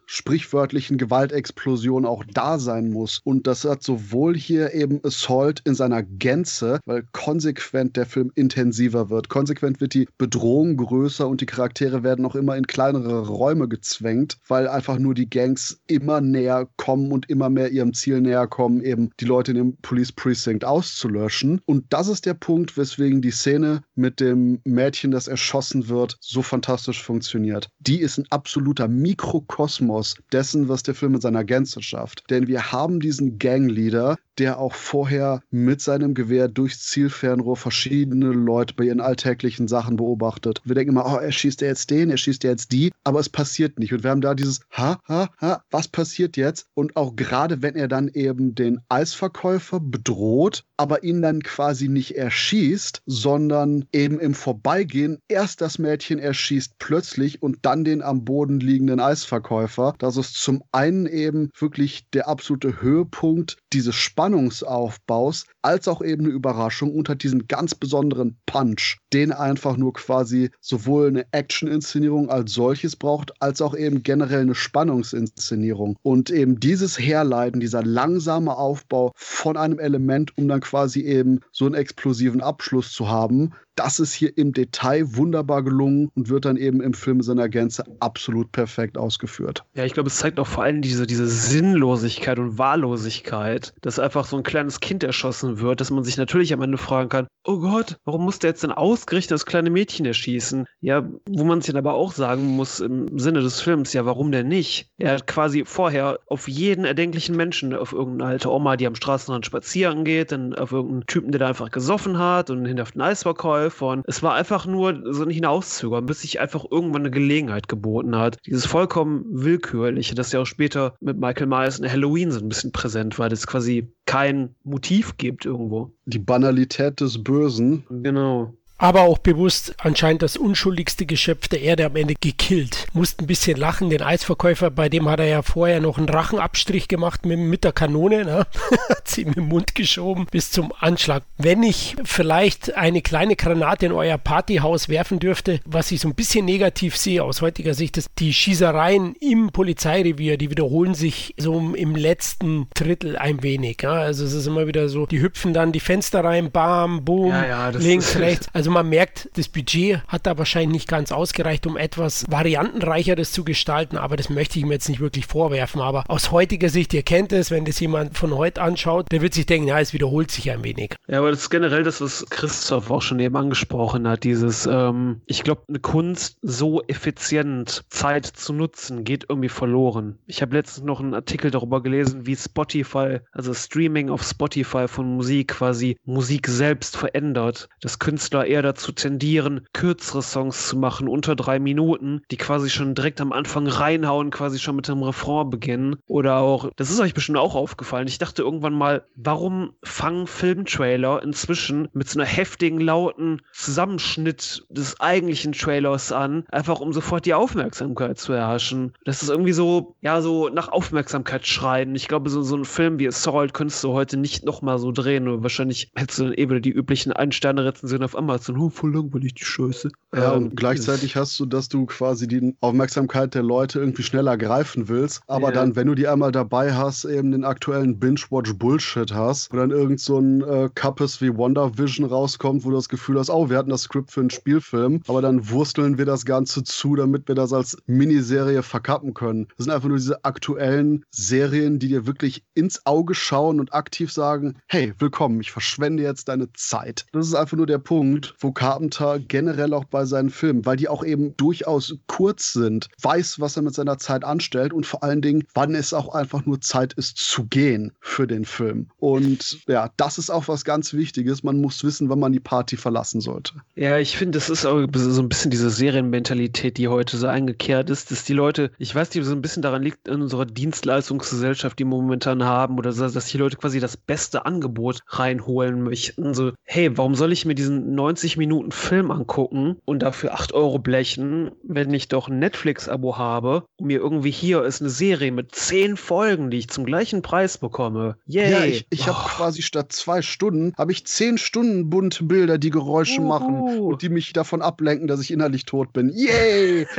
sprichwörtlichen Gewaltexplosion auch da sein muss. Und das hat sowohl hier eben Assault in seiner Gänze, weil konsequent der Film intensiver wird. Konsequent wird die Bedrohung größer und die Charaktere werden auch immer in kleinere Räume gezwängt, weil einfach nur die Gangs immer näher kommen und immer mehr ihrem Ziel näher kommen, eben die Leute in dem Police Precinct auszulöschen. Und das ist der Punkt, weswegen die Szene mit dem Mädchen, das erschossen wird, so fantastisch funktioniert. Die ist ein absoluter Mikrokosmos dessen, was der Film in seiner Gänze schafft. Denn wir haben diesen Gangleader, der auch vorher mit seinem Gewehr durchs Zielfernrohr verschiedene Leute bei ihren alltäglichen Sachen beobachtet. Wir denken immer, oh, er schießt jetzt den, er schießt jetzt die, aber es passiert nicht. Und wir haben da dieses, ha, ha, ha, was passiert jetzt? Und auch gerade wenn er dann eben den Eisverkäufer bedroht, aber ihn dann quasi nicht erschießt, sondern eben im Vorbeigehen erst das Mädchen erschießt plötzlich und dann den am Boden liegenden Eisverkäufer. Das ist zum einen eben wirklich der absolute Höhepunkt dieses Spannungsaufbaus, als auch eben eine Überraschung unter diesen ganz besonderen Punch, den einfach nur quasi sowohl eine Action-Inszenierung als solches braucht, als auch eben generell eine Spannungsinszenierung. Und eben dieses Herleiten, dieser langsame Aufbau von einem Element, um dann quasi eben so einen explosiven Abschluss zu haben, das ist hier im Detail wunderbar gelungen und wird dann eben im Film seiner Gänze absolut perfekt ausgeführt. Ja, ich glaube, es zeigt auch vor allem diese, diese Sinnlosigkeit und Wahllosigkeit, dass einfach so ein kleines Kind erschossen wird, dass man sich natürlich am Ende fragen kann, oh Gott, warum muss der jetzt denn ausgerechnet das kleine Mädchen erschießen? Ja, wo man sich dann aber auch sagen muss, im Sinne des Films, ja, warum denn nicht? Er hat quasi vorher auf jeden erdenklichen Menschen, auf irgendeine alte Oma, die am Straßenrand spazieren geht, dann auf irgendeinen Typen, der da einfach gesoffen hat und hinter den Eisverkäufer von. Es war einfach nur so ein Hinauszögern, bis sich einfach irgendwann eine Gelegenheit geboten hat. Dieses vollkommen willkürliche, das ja auch später mit Michael Myers in Halloween so ein bisschen präsent war, das quasi kein Motiv gibt irgendwo. Die Banalität des Bösen. Genau aber auch bewusst anscheinend das unschuldigste Geschöpf der Erde am Ende gekillt. Musste ein bisschen lachen, den Eisverkäufer, bei dem hat er ja vorher noch einen Rachenabstrich gemacht mit, mit der Kanone, ne? hat sie im Mund geschoben bis zum Anschlag. Wenn ich vielleicht eine kleine Granate in euer Partyhaus werfen dürfte, was ich so ein bisschen negativ sehe aus heutiger Sicht, ist die Schießereien im Polizeirevier, die wiederholen sich so im letzten Drittel ein wenig. Ja? Also es ist immer wieder so, die hüpfen dann die Fenster rein, bam, boom, ja, ja, links, rechts. Also also man merkt, das Budget hat da wahrscheinlich nicht ganz ausgereicht, um etwas variantenreicheres zu gestalten, aber das möchte ich mir jetzt nicht wirklich vorwerfen. Aber aus heutiger Sicht, ihr kennt es, wenn das jemand von heute anschaut, der wird sich denken, ja, es wiederholt sich ein wenig. Ja, aber das ist generell das, was Christoph auch schon eben angesprochen hat, dieses, ähm, ich glaube, eine Kunst so effizient Zeit zu nutzen, geht irgendwie verloren. Ich habe letztens noch einen Artikel darüber gelesen, wie Spotify, also Streaming auf Spotify von Musik quasi Musik selbst verändert, dass Künstler eher eher dazu tendieren, kürzere Songs zu machen, unter drei Minuten, die quasi schon direkt am Anfang reinhauen, quasi schon mit dem Refrain beginnen. Oder auch, das ist euch bestimmt auch aufgefallen. Ich dachte irgendwann mal, warum fangen Filmtrailer inzwischen mit so einer heftigen, lauten Zusammenschnitt des eigentlichen Trailers an, einfach um sofort die Aufmerksamkeit zu erhaschen. Das ist irgendwie so, ja, so nach Aufmerksamkeit schreien. Ich glaube, so, so ein Film wie Assault könntest du heute nicht nochmal so drehen. Wahrscheinlich hättest du dann eben die üblichen Ein-Sterne-Rezensionen auf Amazon dann, oh, voll langweilig die Scheiße. Ja, Ähm, und gleichzeitig hast du, dass du quasi die Aufmerksamkeit der Leute irgendwie schneller greifen willst. Aber Ja. dann, wenn du die einmal dabei hast, eben den aktuellen Binge-Watch-Bullshit hast, wo dann irgend so ein äh, Kappes wie WandaVision rauskommt, wo du das Gefühl hast, oh, wir hatten das Skript für einen Spielfilm, aber dann wursteln wir das Ganze zu, damit wir das als Miniserie verkappen können. Das sind einfach nur diese aktuellen Serien, die dir wirklich ins Auge schauen und aktiv sagen, hey, willkommen, ich verschwende jetzt deine Zeit. Das ist einfach nur der Punkt, wo Carpenter generell auch bei seinen Filmen, weil die auch eben durchaus kurz sind, weiß, was er mit seiner Zeit anstellt und vor allen Dingen, wann es auch einfach nur Zeit ist zu gehen für den Film. Und ja, das ist auch was ganz Wichtiges. Man muss wissen, wann man die Party verlassen sollte. Ja, ich finde, das ist auch so ein bisschen diese Serienmentalität, die heute so eingekehrt ist, dass die Leute, ich weiß nicht, so ein bisschen daran liegt in unserer Dienstleistungsgesellschaft, die wir momentan haben, oder dass die Leute quasi das beste Angebot reinholen möchten. So, hey, warum soll ich mir diesen 90 Minuten Film angucken und dafür 8 Euro blechen, wenn ich doch ein Netflix-Abo habe und mir irgendwie hier ist eine Serie mit 10 Folgen, die ich zum gleichen Preis bekomme. Yay! Ja, ich, ich habe Oh. quasi statt zwei Stunden, habe ich zehn Stunden bunte Bilder, die Geräusche machen Uhu. und die mich davon ablenken, dass ich innerlich tot bin. Yay!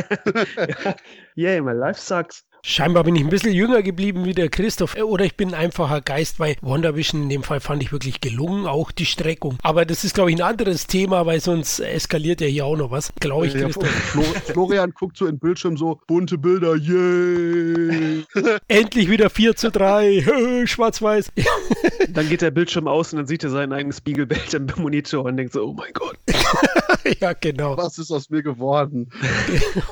Yay, my life sucks. Scheinbar bin ich ein bisschen jünger geblieben wie der Christoph. Äh, Oder ich bin ein einfacher Geist, weil WandaVision in dem Fall fand ich wirklich gelungen, auch die Streckung. Aber das ist, glaube ich, ein anderes Thema, weil sonst eskaliert ja hier auch noch was. Glaube ich, Ja, Christoph. Flo Florian guckt so in den Bildschirm so, bunte Bilder, yay! Endlich wieder 4 zu 3. Schwarz-Weiß. Dann geht der Bildschirm aus und dann sieht er sein eigenes Spiegelbild im Monitor und denkt so, oh mein Gott. ja, genau. Was ist aus mir geworden?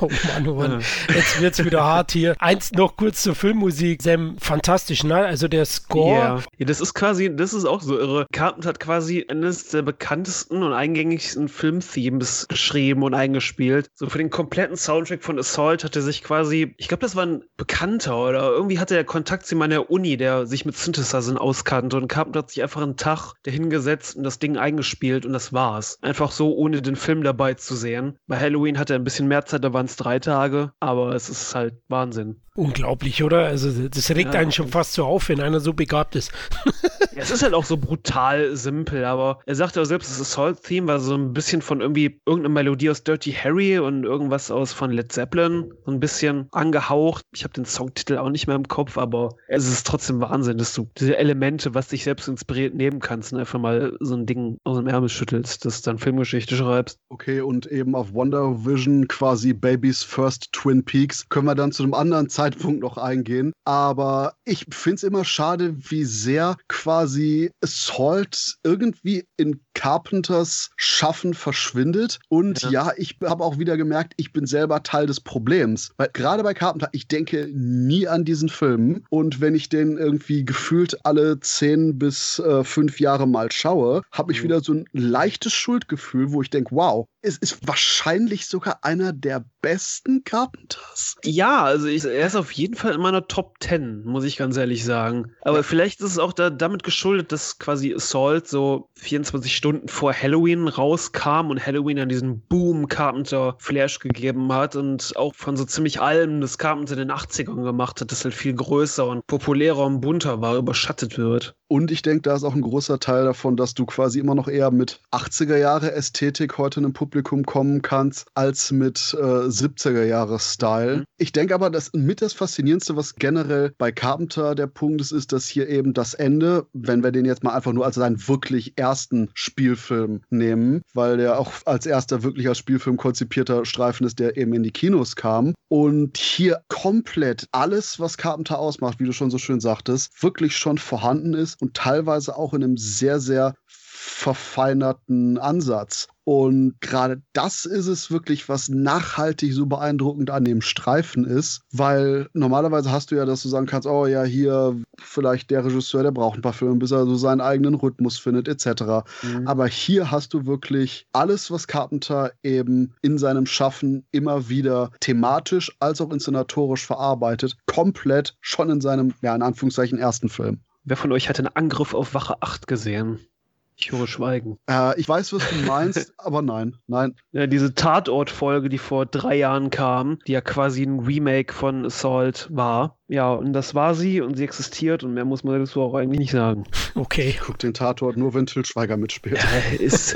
Oh Mann, oh Mann. Jetzt wird's wieder hart hier. Eins noch kurz zur Filmmusik. Sam, fantastisch, ne? Also der Score. Ja. ja, das ist quasi, das ist auch so irre. Carpenter hat quasi eines der bekanntesten und eingängigsten Filmthemes geschrieben und eingespielt. So für den kompletten Soundtrack von Assault hat er sich quasi, ich glaube, das war ein Bekannter oder irgendwie hatte er Kontakt zu meiner Uni, der sich mit Synthesizern auskannte und Carpenter hat sich einfach einen Tag dahingesetzt und das Ding eingespielt und das war's. Einfach so, ohne den Film dabei zu sehen. Bei Halloween hatte er ein bisschen mehr Zeit, da waren es drei Tage, aber es ist halt Wahnsinn. Unglaublich, oder? Also das regt Ja. einen schon fast so auf, wenn einer so begabt ist. Ja, es ist halt auch so brutal simpel, aber er sagt ja auch selbst, das Assault-Theme war so ein bisschen von irgendwie irgendeiner Melodie aus Dirty Harry und irgendwas aus von Led Zeppelin, so ein bisschen angehaucht. Ich habe den Songtitel auch nicht mehr im Kopf, aber es ist trotzdem Wahnsinn, dass du diese Elemente, was dich selbst inspiriert, nehmen kannst und einfach mal so ein Ding aus dem Ärmel schüttelst, das dann Filmgeschichte schreibst. Okay, und eben auf Wonder Vision quasi Babys First Twin Peaks können wir dann zu einem anderen Zeitpunkt noch eingehen. Aber ich finde es immer schade, wie sehr quasi Assault irgendwie in Carpenters Schaffen verschwindet. Und ja, Ja. ich habe auch wieder gemerkt, ich bin selber Teil des Problems. Weil gerade bei Carpenter, ich denke nie an diesen Film. Und wenn ich den irgendwie gefühlt alle zehn bis äh, fünf Jahre mal schaue, habe ich Mhm. wieder so ein leichtes Schuldgefühl, wo ich denke, wow, es ist wahrscheinlich sogar einer der besten Carpenters. Ja, also ich, er ist auf jeden Fall in meiner Top 10, muss ich ganz ehrlich sagen. Aber vielleicht ist es auch da, damit geschuldet, dass quasi Assault so 24 Stunden vor Halloween rauskam und Halloween dann diesen Boom Carpenter Flash gegeben hat und auch von so ziemlich allem, das Carpenter in den 80ern gemacht hat, das halt viel größer und populärer und bunter war, überschattet wird. Und ich denke, da ist auch ein großer Teil davon, dass du quasi immer noch eher mit 80er Jahre Ästhetik heute in einem Publikum kommen kannst, als mit äh, 70er Jahre Style. Mhm. Ich denke aber, dass mit das Faszinierendste, was generell bei Carpenter der Punkt ist, ist, dass hier eben das Ende, wenn wir den jetzt mal einfach nur als seinen wirklich ersten Spielfilm nehmen, weil der auch als erster wirklich als Spielfilm konzipierter Streifen ist, der eben in die Kinos kam. Und hier komplett alles, was Carpenter ausmacht, wie du schon so schön sagtest, wirklich schon vorhanden ist und teilweise auch in einem sehr, sehr verfeinerten Ansatz. Und gerade das ist es wirklich, was nachhaltig so beeindruckend an dem Streifen ist, weil normalerweise hast du ja, dass du sagen kannst, oh ja, hier vielleicht der Regisseur, der braucht ein paar Filme, bis er so seinen eigenen Rhythmus findet, etc. Aber hier hast du wirklich alles, was Carpenter eben in seinem Schaffen immer wieder thematisch als auch inszenatorisch verarbeitet, komplett schon in seinem, ja, in Anführungszeichen ersten Film. Wer von euch hat den Angriff auf Wache 8 gesehen? Ich höre Schweigen. Äh, ich weiß, was du meinst, aber nein, nein. Ja, diese Tatort-Folge, die vor drei Jahren kam, die ja quasi ein Remake von Assault war. Ja, und das war sie und sie existiert und mehr muss man dazu auch eigentlich nicht sagen. Okay. Guck den Tatort nur, wenn Til Schweiger mitspielt. Ja, ist,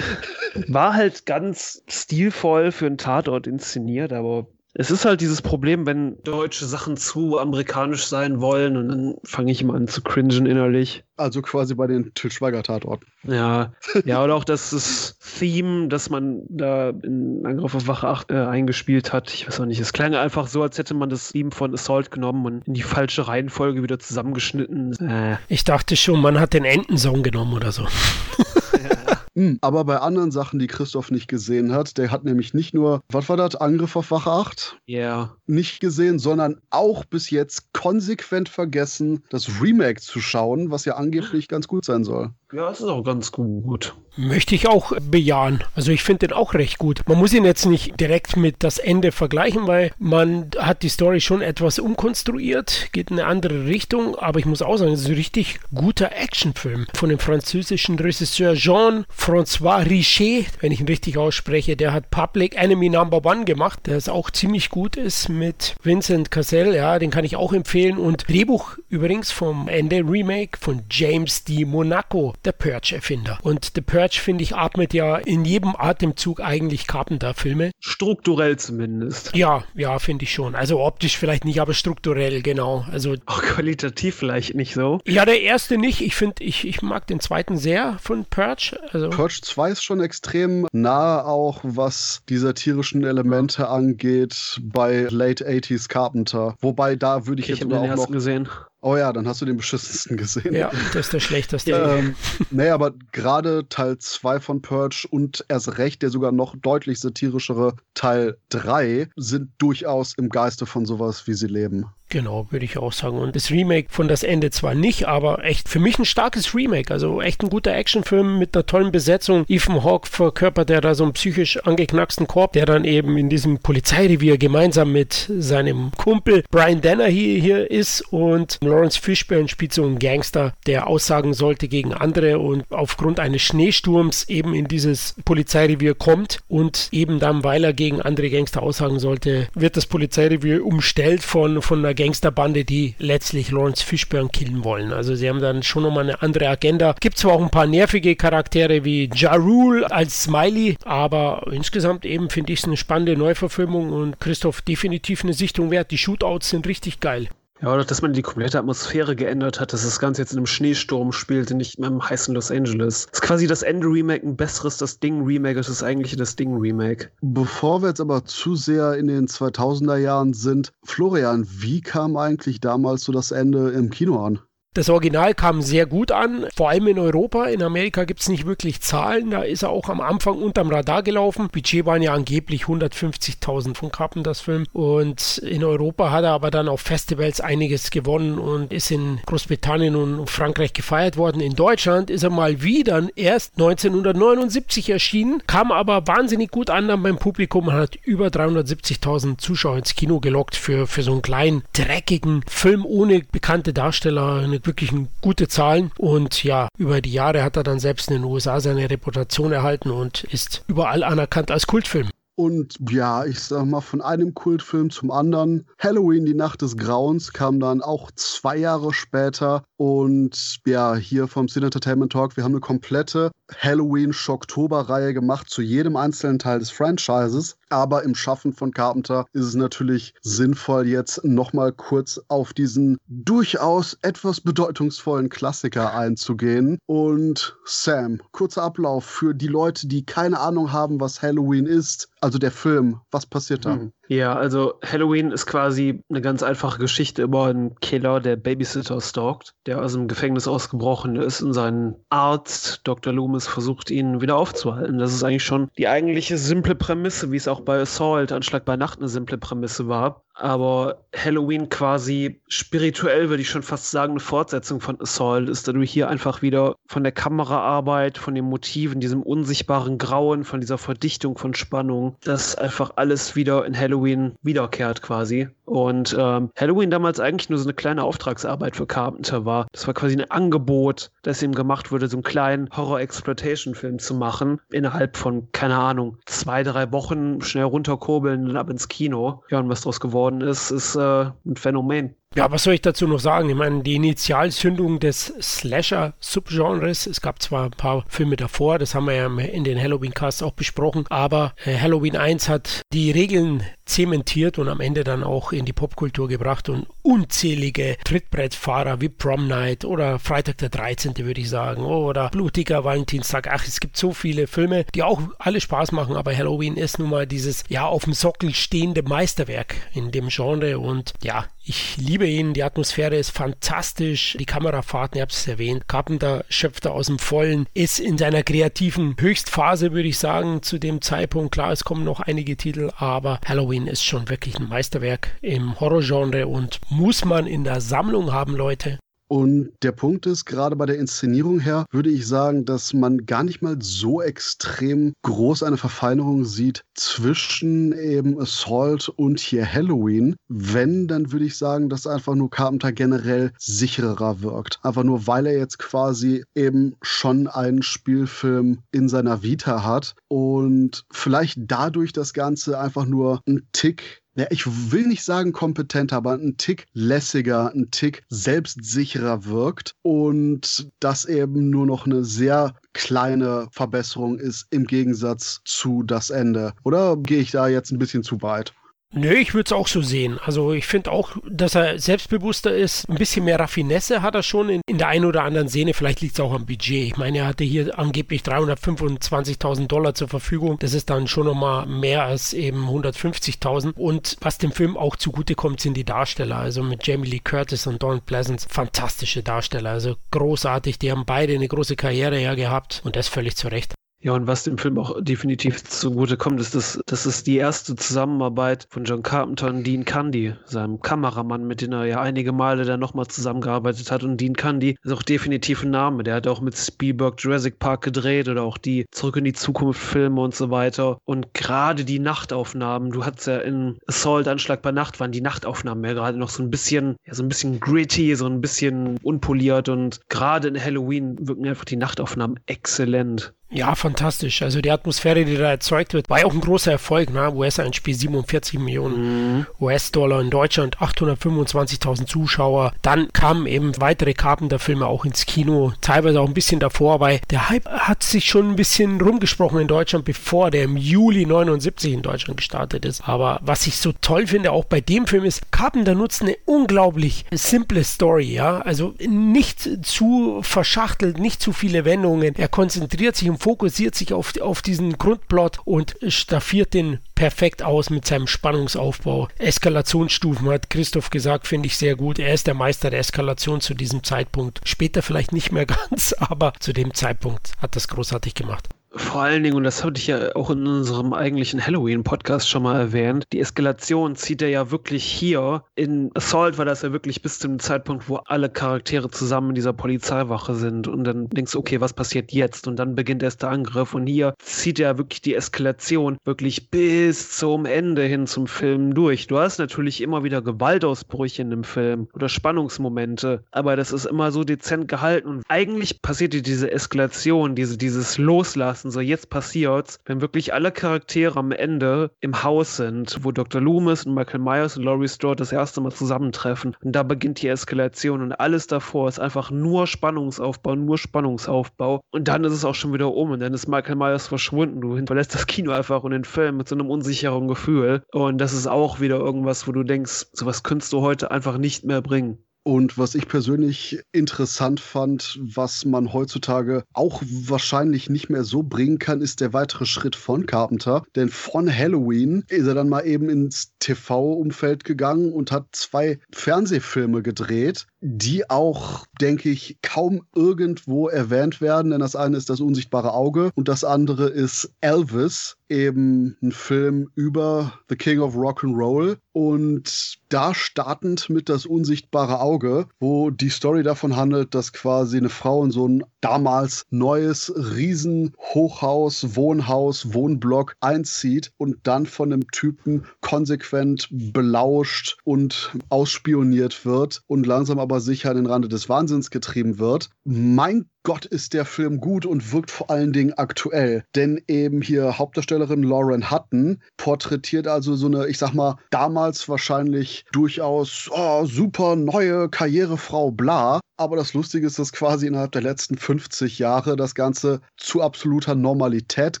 war halt ganz stilvoll für einen Tatort inszeniert, aber es ist halt dieses Problem, wenn deutsche Sachen zu amerikanisch sein wollen und dann fange ich immer an zu cringen innerlich. Also quasi bei den Til Schweiger Tatorten. Ja, ja, oder auch das, das Theme, das man da in Angriff auf Wache 8 äh, eingespielt hat. Ich weiß auch nicht, es klang einfach so, als hätte man das Theme von Assault genommen und in die falsche Reihenfolge wieder zusammengeschnitten. Äh. Ich dachte schon, man hat den Entensong genommen oder so. Hm, aber bei anderen Sachen, die Christoph nicht gesehen hat, der hat nämlich nicht nur, was war das, Angriff auf Wache 8? Ja. Yeah. Nicht gesehen, sondern auch bis jetzt konsequent vergessen, das Remake zu schauen, was ja angeblich ganz gut sein soll. Ja, es ist auch ganz gut. Möchte ich auch bejahen. Also ich finde den auch recht gut. Man muss ihn jetzt nicht direkt mit das Ende vergleichen, weil man hat die Story schon etwas umkonstruiert, geht in eine andere Richtung, aber ich muss auch sagen, es ist ein richtig guter Actionfilm von dem französischen Regisseur Jean-François Richet, wenn ich ihn richtig ausspreche. Der hat Public Enemy Number One gemacht, der ist auch ziemlich gut ist mit Vincent Cassell, ja, den kann ich auch empfehlen und Drehbuch übrigens vom Ende Remake von James D. Monaco der Purge-Erfinder. Und The Purge, finde ich, atmet ja in jedem Atemzug eigentlich Carpenter-Filme. Strukturell zumindest. Ja, ja, finde ich schon. Also optisch vielleicht nicht, aber strukturell, genau. Also auch qualitativ vielleicht nicht so. Ja, der erste nicht. Ich finde, ich, ich mag den zweiten sehr von Purge. Also Purge 2 ist schon extrem nah auch, was die satirischen Elemente angeht bei Late 80s Carpenter. Wobei da würde ich, ich jetzt auch noch gesehen. Oh ja, dann hast du den beschissensten gesehen. Ja, das ist der schlechteste. ähm, nee, aber gerade Teil 2 von Purge und erst recht der sogar noch deutlich satirischere Teil 3 sind durchaus im Geiste von sowas, wie sie leben. Genau, würde ich auch sagen. Und das Remake von das Ende zwar nicht, aber echt für mich ein starkes Remake. Also echt ein guter Actionfilm mit einer tollen Besetzung. Ethan Hawke verkörpert er da so einen psychisch angeknacksten Korb, der dann eben in diesem Polizeirevier gemeinsam mit seinem Kumpel Brian Denner hier, hier ist und Lawrence Fishburne spielt so einen Gangster, der aussagen sollte gegen andere und aufgrund eines Schneesturms eben in dieses Polizeirevier kommt und eben dann, weil er gegen andere Gangster aussagen sollte, wird das Polizeirevier umstellt von, von einer Gangsterbande, die letztlich Lawrence Fishburne killen wollen. Also sie haben dann schon nochmal eine andere Agenda. Gibt zwar auch ein paar nervige Charaktere wie Ja Rule als Smiley, aber insgesamt eben finde ich es eine spannende Neuverfilmung und Christoph definitiv eine Sichtung wert. Die Shootouts sind richtig geil. Ja, oder dass man die komplette Atmosphäre geändert hat, dass das Ganze jetzt in einem Schneesturm spielt und nicht mehr im heißen Los Angeles. Ist quasi das Ende-Remake ein besseres Das Ding-Remake als das eigentliche Das Ding-Remake. Bevor wir jetzt aber zu sehr in den 2000er Jahren sind, Florian, wie kam eigentlich damals so das Ende im Kino an? Das Original kam sehr gut an, vor allem in Europa. In Amerika gibt es nicht wirklich Zahlen. Da ist er auch am Anfang unterm Radar gelaufen. Budget waren ja angeblich 150.000 von Kappen, das Film. Und in Europa hat er aber dann auf Festivals einiges gewonnen und ist in Großbritannien und Frankreich gefeiert worden. In Deutschland ist er mal wieder erst 1979 erschienen, kam aber wahnsinnig gut an beim Publikum und hat über 370.000 Zuschauer ins Kino gelockt für, für so einen kleinen, dreckigen Film ohne bekannte Darsteller. Eine wirklich gute Zahlen. Und ja, über die Jahre hat er dann selbst in den USA seine Reputation erhalten und ist überall anerkannt als Kultfilm. Und ja, ich sag mal, von einem Kultfilm zum anderen. Halloween, die Nacht des Grauens, kam dann auch zwei Jahre später. Und ja, hier vom Cine Entertainment Talk, wir haben eine komplette Halloween-Schocktober-Reihe gemacht zu jedem einzelnen Teil des Franchises. Aber im Schaffen von Carpenter ist es natürlich sinnvoll, jetzt nochmal kurz auf diesen durchaus etwas bedeutungsvollen Klassiker einzugehen. Und Sam, kurzer Ablauf für die Leute, die keine Ahnung haben, was Halloween ist. Also der Film, was passiert da? Hm. Ja, also Halloween ist quasi eine ganz einfache Geschichte über einen Killer, der Babysitter stalkt, der aus dem Gefängnis ausgebrochen ist und sein Arzt, Dr. Loomis, versucht ihn wieder aufzuhalten. Das ist eigentlich schon die eigentliche simple Prämisse, wie es auch bei Assault, Anschlag bei Nacht, eine simple Prämisse war aber Halloween quasi spirituell, würde ich schon fast sagen, eine Fortsetzung von Assault ist, da du hier einfach wieder von der Kameraarbeit, von den Motiven, diesem unsichtbaren Grauen, von dieser Verdichtung von Spannung, das einfach alles wieder in Halloween wiederkehrt quasi. Und ähm, Halloween damals eigentlich nur so eine kleine Auftragsarbeit für Carpenter war. Das war quasi ein Angebot, das ihm gemacht wurde, so einen kleinen Horror-Exploitation-Film zu machen. Innerhalb von, keine Ahnung, zwei, drei Wochen schnell runterkurbeln und ab ins Kino. Ja, und was daraus geworden ist, ist äh, ein Phänomen. Ja, was soll ich dazu noch sagen? Ich meine, die Initialzündung des Slasher-Subgenres, es gab zwar ein paar Filme davor, das haben wir ja in den Halloween-Casts auch besprochen, aber äh, Halloween 1 hat die Regeln zementiert und am Ende dann auch in die Popkultur gebracht und unzählige Trittbrettfahrer wie Prom Night oder Freitag der 13. würde ich sagen oder Blutiger Valentinstag. Ach, es gibt so viele Filme, die auch alle Spaß machen, aber Halloween ist nun mal dieses ja auf dem Sockel stehende Meisterwerk in dem Genre und ja, ich liebe ihn, die Atmosphäre ist fantastisch, die Kamerafahrten, ihr habt es erwähnt, Carpenter schöpft aus dem Vollen, ist in seiner kreativen Höchstphase, würde ich sagen, zu dem Zeitpunkt. Klar, es kommen noch einige Titel, aber Halloween ist schon wirklich ein Meisterwerk im Horrorgenre und muss man in der Sammlung haben, Leute. Und der Punkt ist, gerade bei der Inszenierung her, würde ich sagen, dass man gar nicht mal so extrem groß eine Verfeinerung sieht zwischen eben Assault und hier Halloween. Wenn, dann würde ich sagen, dass einfach nur Carpenter generell sicherer wirkt. Einfach nur, weil er jetzt quasi eben schon einen Spielfilm in seiner Vita hat und vielleicht dadurch das Ganze einfach nur ein Tick ja, ich will nicht sagen kompetenter, aber ein Tick lässiger, ein Tick selbstsicherer wirkt und das eben nur noch eine sehr kleine Verbesserung ist im Gegensatz zu das Ende. Oder gehe ich da jetzt ein bisschen zu weit? Nö, ich würde es auch so sehen. Also ich finde auch, dass er selbstbewusster ist. Ein bisschen mehr Raffinesse hat er schon in, in der einen oder anderen Szene. Vielleicht liegt es auch am Budget. Ich meine, er hatte hier angeblich 325.000 Dollar zur Verfügung. Das ist dann schon nochmal mehr als eben 150.000. Und was dem Film auch zugutekommt, sind die Darsteller. Also mit Jamie Lee Curtis und Don Pleasance. Fantastische Darsteller. Also großartig. Die haben beide eine große Karriere ja gehabt. Und das völlig zu Recht. Ja, und was dem Film auch definitiv zugute kommt, ist, dass das ist die erste Zusammenarbeit von John Carpenter und Dean Candy, seinem Kameramann, mit dem er ja einige Male dann nochmal zusammengearbeitet hat. Und Dean Candy ist auch definitiv ein Name. Der hat auch mit Spielberg Jurassic Park gedreht oder auch die Zurück in die Zukunft Filme und so weiter. Und gerade die Nachtaufnahmen, du hattest ja in Assault Anschlag bei Nacht, waren die Nachtaufnahmen ja gerade noch so ein bisschen, ja, so ein bisschen gritty, so ein bisschen unpoliert und gerade in Halloween wirken einfach die Nachtaufnahmen exzellent. Ja, fantastisch. Also die Atmosphäre, die da erzeugt wird, war ja auch ein großer Erfolg. Ne? US-Einspiel 47 Millionen mhm. US-Dollar in Deutschland, 825.000 Zuschauer. Dann kamen eben weitere Carpenter-Filme auch ins Kino, teilweise auch ein bisschen davor, weil der Hype hat sich schon ein bisschen rumgesprochen in Deutschland, bevor der im Juli 79 in Deutschland gestartet ist. Aber was ich so toll finde, auch bei dem Film ist, Carpenter nutzt eine unglaublich simple Story, ja. Also nicht zu verschachtelt, nicht zu viele Wendungen. Er konzentriert sich im fokussiert sich auf, auf diesen Grundplot und staffiert den perfekt aus mit seinem Spannungsaufbau. Eskalationsstufen hat Christoph gesagt, finde ich sehr gut. Er ist der Meister der Eskalation zu diesem Zeitpunkt. Später vielleicht nicht mehr ganz, aber zu dem Zeitpunkt hat das großartig gemacht vor allen Dingen, und das hatte ich ja auch in unserem eigentlichen Halloween-Podcast schon mal erwähnt, die Eskalation zieht er ja wirklich hier. In Assault war das ja wirklich bis zum Zeitpunkt, wo alle Charaktere zusammen in dieser Polizeiwache sind. Und dann denkst du, okay, was passiert jetzt? Und dann beginnt erst der Angriff. Und hier zieht er wirklich die Eskalation wirklich bis zum Ende hin zum Film durch. Du hast natürlich immer wieder Gewaltausbrüche in dem Film oder Spannungsmomente, aber das ist immer so dezent gehalten. Und eigentlich passiert dir diese Eskalation, diese, dieses Loslassen lassen. So, jetzt passiert's, wenn wirklich alle Charaktere am Ende im Haus sind, wo Dr. Loomis und Michael Myers und Laurie Strode das erste Mal zusammentreffen. Und da beginnt die Eskalation und alles davor ist einfach nur Spannungsaufbau, nur Spannungsaufbau. Und dann ist es auch schon wieder um und dann ist Michael Myers verschwunden. Du verlässt das Kino einfach und den Film mit so einem unsicheren Gefühl. Und das ist auch wieder irgendwas, wo du denkst, sowas könntest du heute einfach nicht mehr bringen. Und was ich persönlich interessant fand, was man heutzutage auch wahrscheinlich nicht mehr so bringen kann, ist der weitere Schritt von Carpenter. Denn von Halloween ist er dann mal eben ins TV-Umfeld gegangen und hat zwei Fernsehfilme gedreht, die auch, denke ich, kaum irgendwo erwähnt werden. Denn das eine ist das unsichtbare Auge und das andere ist Elvis, eben ein Film über The King of Rock and Roll und da startend mit das unsichtbare Auge, wo die Story davon handelt, dass quasi eine Frau in so ein damals neues Riesenhochhaus, Wohnhaus, Wohnblock einzieht und dann von einem Typen konsequent belauscht und ausspioniert wird und langsam aber sicher an den Rande des Wahnsinns getrieben wird. Mein Gott ist der Film gut und wirkt vor allen Dingen aktuell. Denn eben hier Hauptdarstellerin Lauren Hutton porträtiert also so eine, ich sag mal, damals wahrscheinlich durchaus oh, super neue Karrierefrau, bla. Aber das Lustige ist, dass quasi innerhalb der letzten 50 Jahre das Ganze zu absoluter Normalität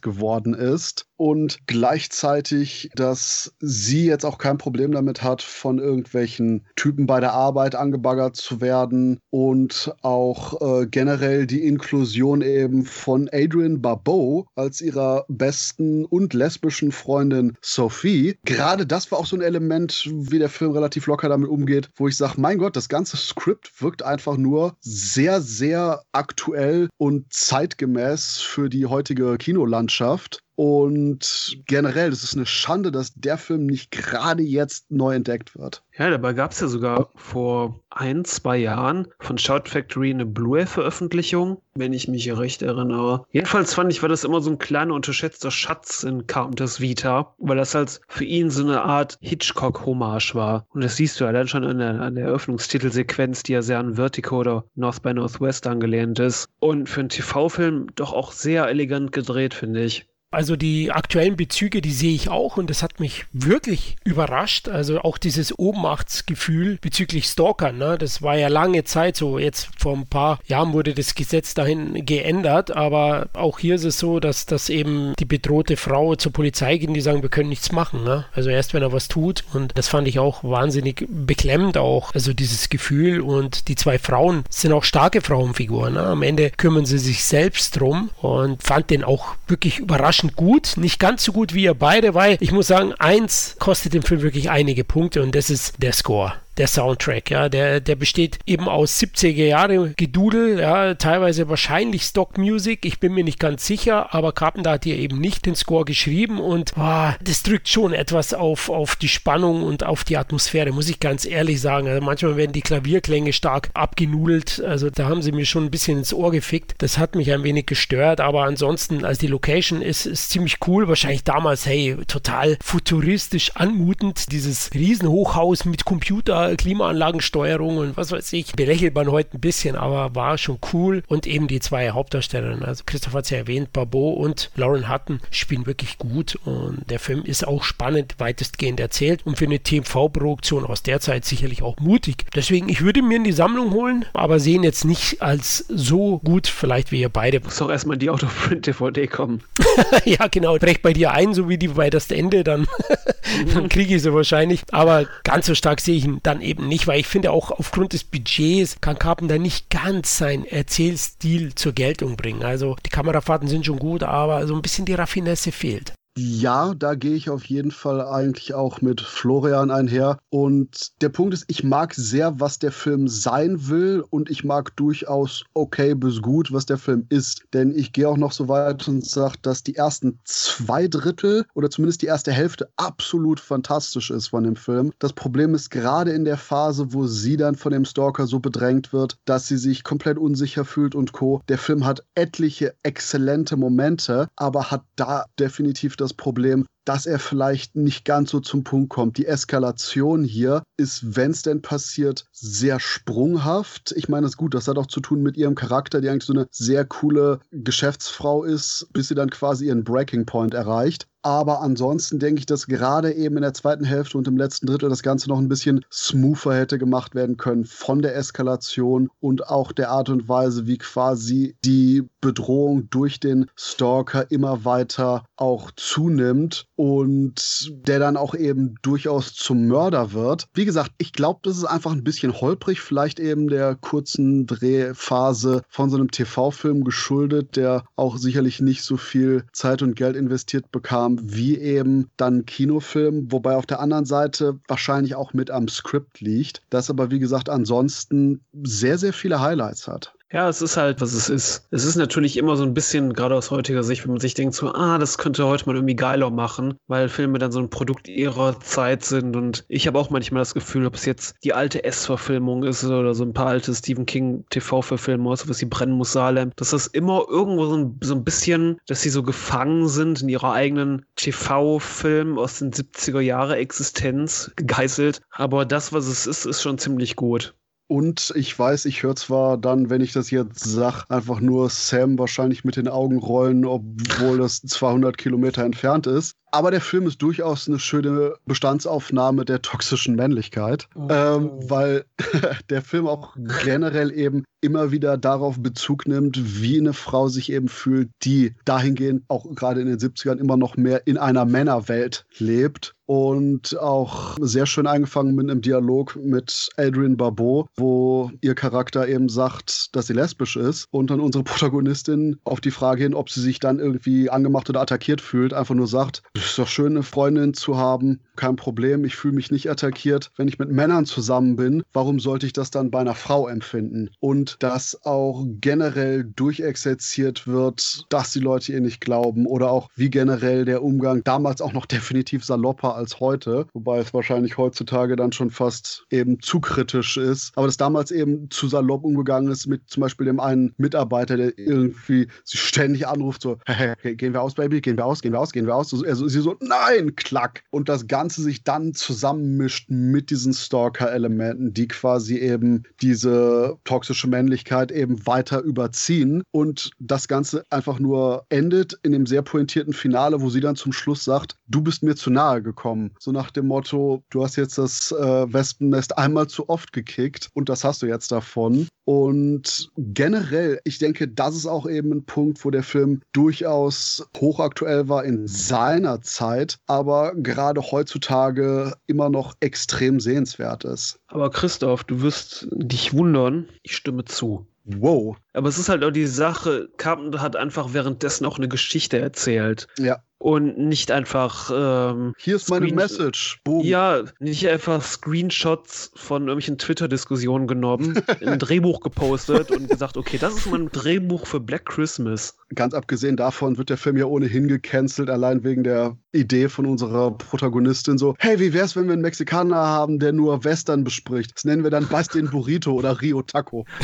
geworden ist und gleichzeitig, dass sie jetzt auch kein Problem damit hat, von irgendwelchen Typen bei der Arbeit angebaggert zu werden und auch äh, generell die Inklusion eben von Adrian Barbeau als ihrer besten und lesbischen Freundin Sophie. Gerade das war auch so ein Element, wie der Film relativ locker damit umgeht, wo ich sage, mein Gott, das ganze Skript wirkt einfach nur sehr, sehr aktuell und zeitgemäß für die heutige Kinolandschaft. Und generell, es ist eine Schande, dass der Film nicht gerade jetzt neu entdeckt wird. Ja, dabei gab es ja sogar vor ein, zwei Jahren von Shout Factory eine Blu-ray-Veröffentlichung, wenn ich mich recht erinnere. Jedenfalls fand ich, war das immer so ein kleiner unterschätzter Schatz in Carpenters Vita, weil das halt für ihn so eine Art Hitchcock-Hommage war. Und das siehst du allein schon an der, an der Eröffnungstitelsequenz, die ja sehr an Vertigo oder North by Northwest angelehnt ist. Und für einen TV-Film doch auch sehr elegant gedreht, finde ich. Also die aktuellen Bezüge, die sehe ich auch und das hat mich wirklich überrascht. Also auch dieses Ohnmachtsgefühl bezüglich Stalkern, ne? das war ja lange Zeit so. Jetzt vor ein paar Jahren wurde das Gesetz dahin geändert, aber auch hier ist es so, dass, dass eben die bedrohte Frau zur Polizei geht und die sagen, wir können nichts machen. Ne? Also erst wenn er was tut und das fand ich auch wahnsinnig beklemmend auch. Also dieses Gefühl und die zwei Frauen sind auch starke Frauenfiguren. Ne? Am Ende kümmern sie sich selbst drum und fand den auch wirklich überraschend überraschend gut. Nicht ganz so gut wie ihr beide, weil ich muss sagen, eins kostet dem Film wirklich einige Punkte und das ist der Score der Soundtrack, ja, der, der besteht eben aus 70er Jahre Gedudel, ja, teilweise wahrscheinlich Stock Music, ich bin mir nicht ganz sicher, aber Carpenter hat hier eben nicht den Score geschrieben und oh, das drückt schon etwas auf, auf die Spannung und auf die Atmosphäre, muss ich ganz ehrlich sagen. Also manchmal werden die Klavierklänge stark abgenudelt, also da haben sie mir schon ein bisschen ins Ohr gefickt. Das hat mich ein wenig gestört, aber ansonsten, also die Location ist, ist ziemlich cool, wahrscheinlich damals, hey, total futuristisch anmutend, dieses Riesenhochhaus mit Computer Klimaanlagensteuerung und was weiß ich, belächelt man heute ein bisschen, aber war schon cool. Und eben die zwei Hauptdarstellerinnen, also Christoph hat es ja erwähnt, Barbeau und Lauren Hutton spielen wirklich gut und der Film ist auch spannend, weitestgehend erzählt und für eine TV-Produktion aus der Zeit sicherlich auch mutig. Deswegen, ich würde mir in die Sammlung holen, aber sehen jetzt nicht als so gut, vielleicht wie ihr beide. Muss auch erstmal die Autoprint-DVD kommen. ja, genau. Brech bei dir ein, so wie die bei das Ende, dann, dann kriege ich sie wahrscheinlich. Aber ganz so stark sehe ich ihn dann dann eben nicht, weil ich finde auch aufgrund des Budgets kann Carpenter nicht ganz seinen Erzählstil zur Geltung bringen. Also die Kamerafahrten sind schon gut, aber so ein bisschen die Raffinesse fehlt. Ja, da gehe ich auf jeden Fall eigentlich auch mit Florian einher. Und der Punkt ist, ich mag sehr, was der Film sein will und ich mag durchaus okay bis gut, was der Film ist. Denn ich gehe auch noch so weit und sage, dass die ersten zwei Drittel oder zumindest die erste Hälfte absolut fantastisch ist von dem Film. Das Problem ist gerade in der Phase, wo sie dann von dem Stalker so bedrängt wird, dass sie sich komplett unsicher fühlt und co. Der Film hat etliche exzellente Momente, aber hat da definitiv das das Problem, dass er vielleicht nicht ganz so zum Punkt kommt. Die Eskalation hier ist, wenn es denn passiert, sehr sprunghaft. Ich meine, es ist gut, das hat auch zu tun mit ihrem Charakter, die eigentlich so eine sehr coole Geschäftsfrau ist, bis sie dann quasi ihren Breaking Point erreicht. Aber ansonsten denke ich, dass gerade eben in der zweiten Hälfte und im letzten Drittel das Ganze noch ein bisschen smoother hätte gemacht werden können von der Eskalation und auch der Art und Weise, wie quasi die Bedrohung durch den Stalker immer weiter auch zunimmt und der dann auch eben durchaus zum Mörder wird. Wie gesagt, ich glaube, das ist einfach ein bisschen holprig, vielleicht eben der kurzen Drehphase von so einem TV-Film geschuldet, der auch sicherlich nicht so viel Zeit und Geld investiert bekam, wie eben dann Kinofilm, wobei auf der anderen Seite wahrscheinlich auch mit am Skript liegt, das aber wie gesagt ansonsten sehr, sehr viele Highlights hat. Ja, es ist halt, was es ist. Es ist natürlich immer so ein bisschen, gerade aus heutiger Sicht, wenn man sich denkt, so, ah, das könnte heute mal irgendwie geiler machen, weil Filme dann so ein Produkt ihrer Zeit sind. Und ich habe auch manchmal das Gefühl, ob es jetzt die alte S-Verfilmung ist oder so ein paar alte Stephen King TV-Verfilmungen, so was sie brennen muss Salem, dass das immer irgendwo so ein, so ein bisschen, dass sie so gefangen sind in ihrer eigenen TV-Film aus den 70er Jahre Existenz gegeißelt. Aber das, was es ist, ist schon ziemlich gut. Und ich weiß, ich höre zwar dann, wenn ich das jetzt sage, einfach nur Sam wahrscheinlich mit den Augen rollen, obwohl das 200 Kilometer entfernt ist. Aber der Film ist durchaus eine schöne Bestandsaufnahme der toxischen Männlichkeit, oh. ähm, weil der Film auch generell eben immer wieder darauf Bezug nimmt, wie eine Frau sich eben fühlt, die dahingehend auch gerade in den 70ern immer noch mehr in einer Männerwelt lebt und auch sehr schön eingefangen mit einem Dialog mit Adrian Barbeau, wo ihr Charakter eben sagt, dass sie lesbisch ist und dann unsere Protagonistin auf die Frage hin, ob sie sich dann irgendwie angemacht oder attackiert fühlt, einfach nur sagt, ist doch schön, eine Freundin zu haben, kein Problem, ich fühle mich nicht attackiert, wenn ich mit Männern zusammen bin, warum sollte ich das dann bei einer Frau empfinden? Und dass auch generell durchexerziert wird, dass die Leute ihr nicht glauben oder auch wie generell der Umgang damals auch noch definitiv salopper als heute, wobei es wahrscheinlich heutzutage dann schon fast eben zu kritisch ist, aber das damals eben zu salopp umgegangen ist mit zum Beispiel dem einen Mitarbeiter, der irgendwie sich ständig anruft, so, hey, gehen wir aus, Baby, gehen wir aus, gehen wir aus, gehen wir aus. Also sie so, nein, klack. Und das Ganze sich dann zusammenmischt mit diesen Stalker-Elementen, die quasi eben diese toxische Männlichkeit eben weiter überziehen und das Ganze einfach nur endet in dem sehr pointierten Finale, wo sie dann zum Schluss sagt, du bist mir zu nahe gekommen. So nach dem Motto, du hast jetzt das äh, Wespennest einmal zu oft gekickt und das hast du jetzt davon. Und generell, ich denke, das ist auch eben ein Punkt, wo der Film durchaus hochaktuell war in seiner Zeit, aber gerade heutzutage immer noch extrem sehenswert ist. Aber Christoph, du wirst dich wundern, ich stimme zu. Wow. Aber es ist halt auch die Sache, Carpenter hat einfach währenddessen auch eine Geschichte erzählt. Ja und nicht einfach. Ähm, Hier ist meine Message. Boom. Ja, nicht einfach Screenshots von irgendwelchen Twitter-Diskussionen genommen, ein Drehbuch gepostet und gesagt, okay, das ist mein Drehbuch für Black Christmas. Ganz abgesehen davon wird der Film ja ohnehin gecancelt, allein wegen der Idee von unserer Protagonistin so, hey, wie wär's, wenn wir einen Mexikaner haben, der nur Western bespricht? Das nennen wir dann den Burrito oder Rio Taco.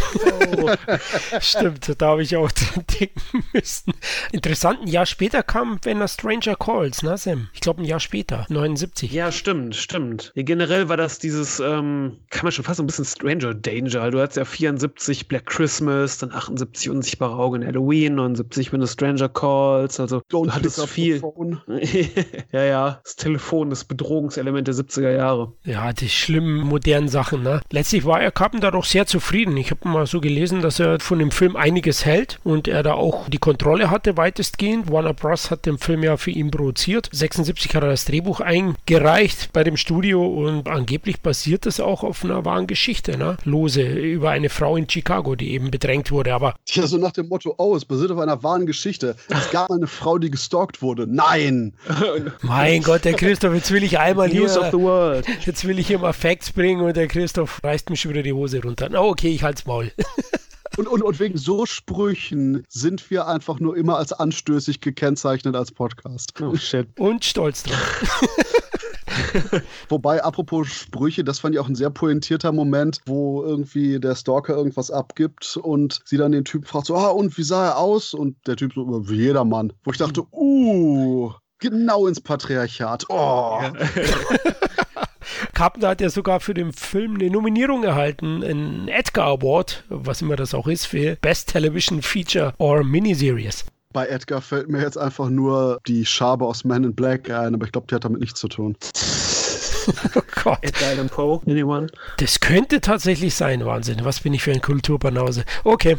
Oh. Stimmt, da habe ich auch dran denken müssen. Interessant, ein Jahr später kam Wenn das Stranger Calls, ne, Sam? Ich glaube, ein Jahr später, 79. Ja, stimmt, stimmt. Ja, generell war das dieses, ähm, kann man schon fast ein bisschen Stranger Danger. Du hattest ja 74 Black Christmas, dann 78 Unsichtbare Augen Halloween, 79 When the Stranger Calls. Also, Don't du hattest viel. ja, ja, das Telefon, das Bedrohungselement der 70er Jahre. Ja, die schlimmen modernen Sachen, ne? Letztlich war er Carpenter doch sehr zufrieden. Ich habe mal so gelesen, dass er von dem Film einiges hält und er da auch die Kontrolle hatte, weitestgehend. Warner Bros. hat den Film ja für ihn produziert. 76 hat er das Drehbuch eingereicht bei dem Studio und angeblich basiert das auch auf einer wahren Geschichte, ne? Lose, über eine Frau in Chicago, die eben bedrängt wurde, aber. Ja, so nach dem Motto, oh, es basiert auf einer wahren Geschichte. Es gab eine Frau, die gestalkt wurde. Nein! mein Gott, der Christoph, jetzt will ich einmal News hier. of the world. Jetzt will ich hier mal Facts bringen und der Christoph reißt mich schon wieder die Hose runter. Na, okay, ich halt's Maul. Und, und, und wegen so Sprüchen sind wir einfach nur immer als anstößig gekennzeichnet als Podcast. Oh shit. Und stolz drauf. Wobei, apropos Sprüche, das fand ich auch ein sehr pointierter Moment, wo irgendwie der Stalker irgendwas abgibt und sie dann den Typ fragt so, ah, und wie sah er aus? Und der Typ so, wie jeder Mann. Wo ich dachte, uh, genau ins Patriarchat. Oh. Ja. Carpenter hat ja sogar für den Film eine Nominierung erhalten, einen Edgar Award, was immer das auch ist, für Best Television Feature or Miniseries. Bei Edgar fällt mir jetzt einfach nur die Schabe aus Man in Black ein, aber ich glaube, die hat damit nichts zu tun. oh Gott. Edgar Allan Poe, anyone? Das könnte tatsächlich sein, Wahnsinn. Was bin ich für ein Kulturbanause? Okay.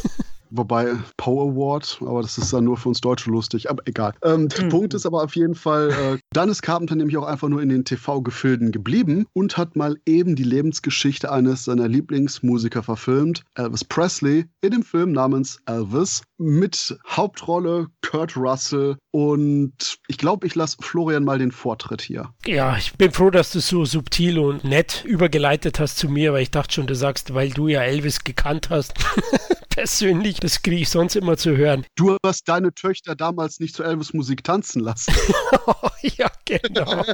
Wobei Power Award, aber das ist dann nur für uns Deutsche lustig, aber egal. Ähm, der mhm. Punkt ist aber auf jeden Fall, äh, dann ist Carpenter nämlich auch einfach nur in den TV-Gefilden geblieben und hat mal eben die Lebensgeschichte eines seiner Lieblingsmusiker verfilmt, Elvis Presley, in dem Film namens Elvis mit Hauptrolle Kurt Russell und ich glaube, ich lasse Florian mal den Vortritt hier. Ja, ich bin froh, dass du so subtil und nett übergeleitet hast zu mir, weil ich dachte schon, du sagst, weil du ja Elvis gekannt hast. persönlich, das kriege ich sonst immer zu hören. Du hast deine Töchter damals nicht zu Elvis Musik tanzen lassen. ja, genau.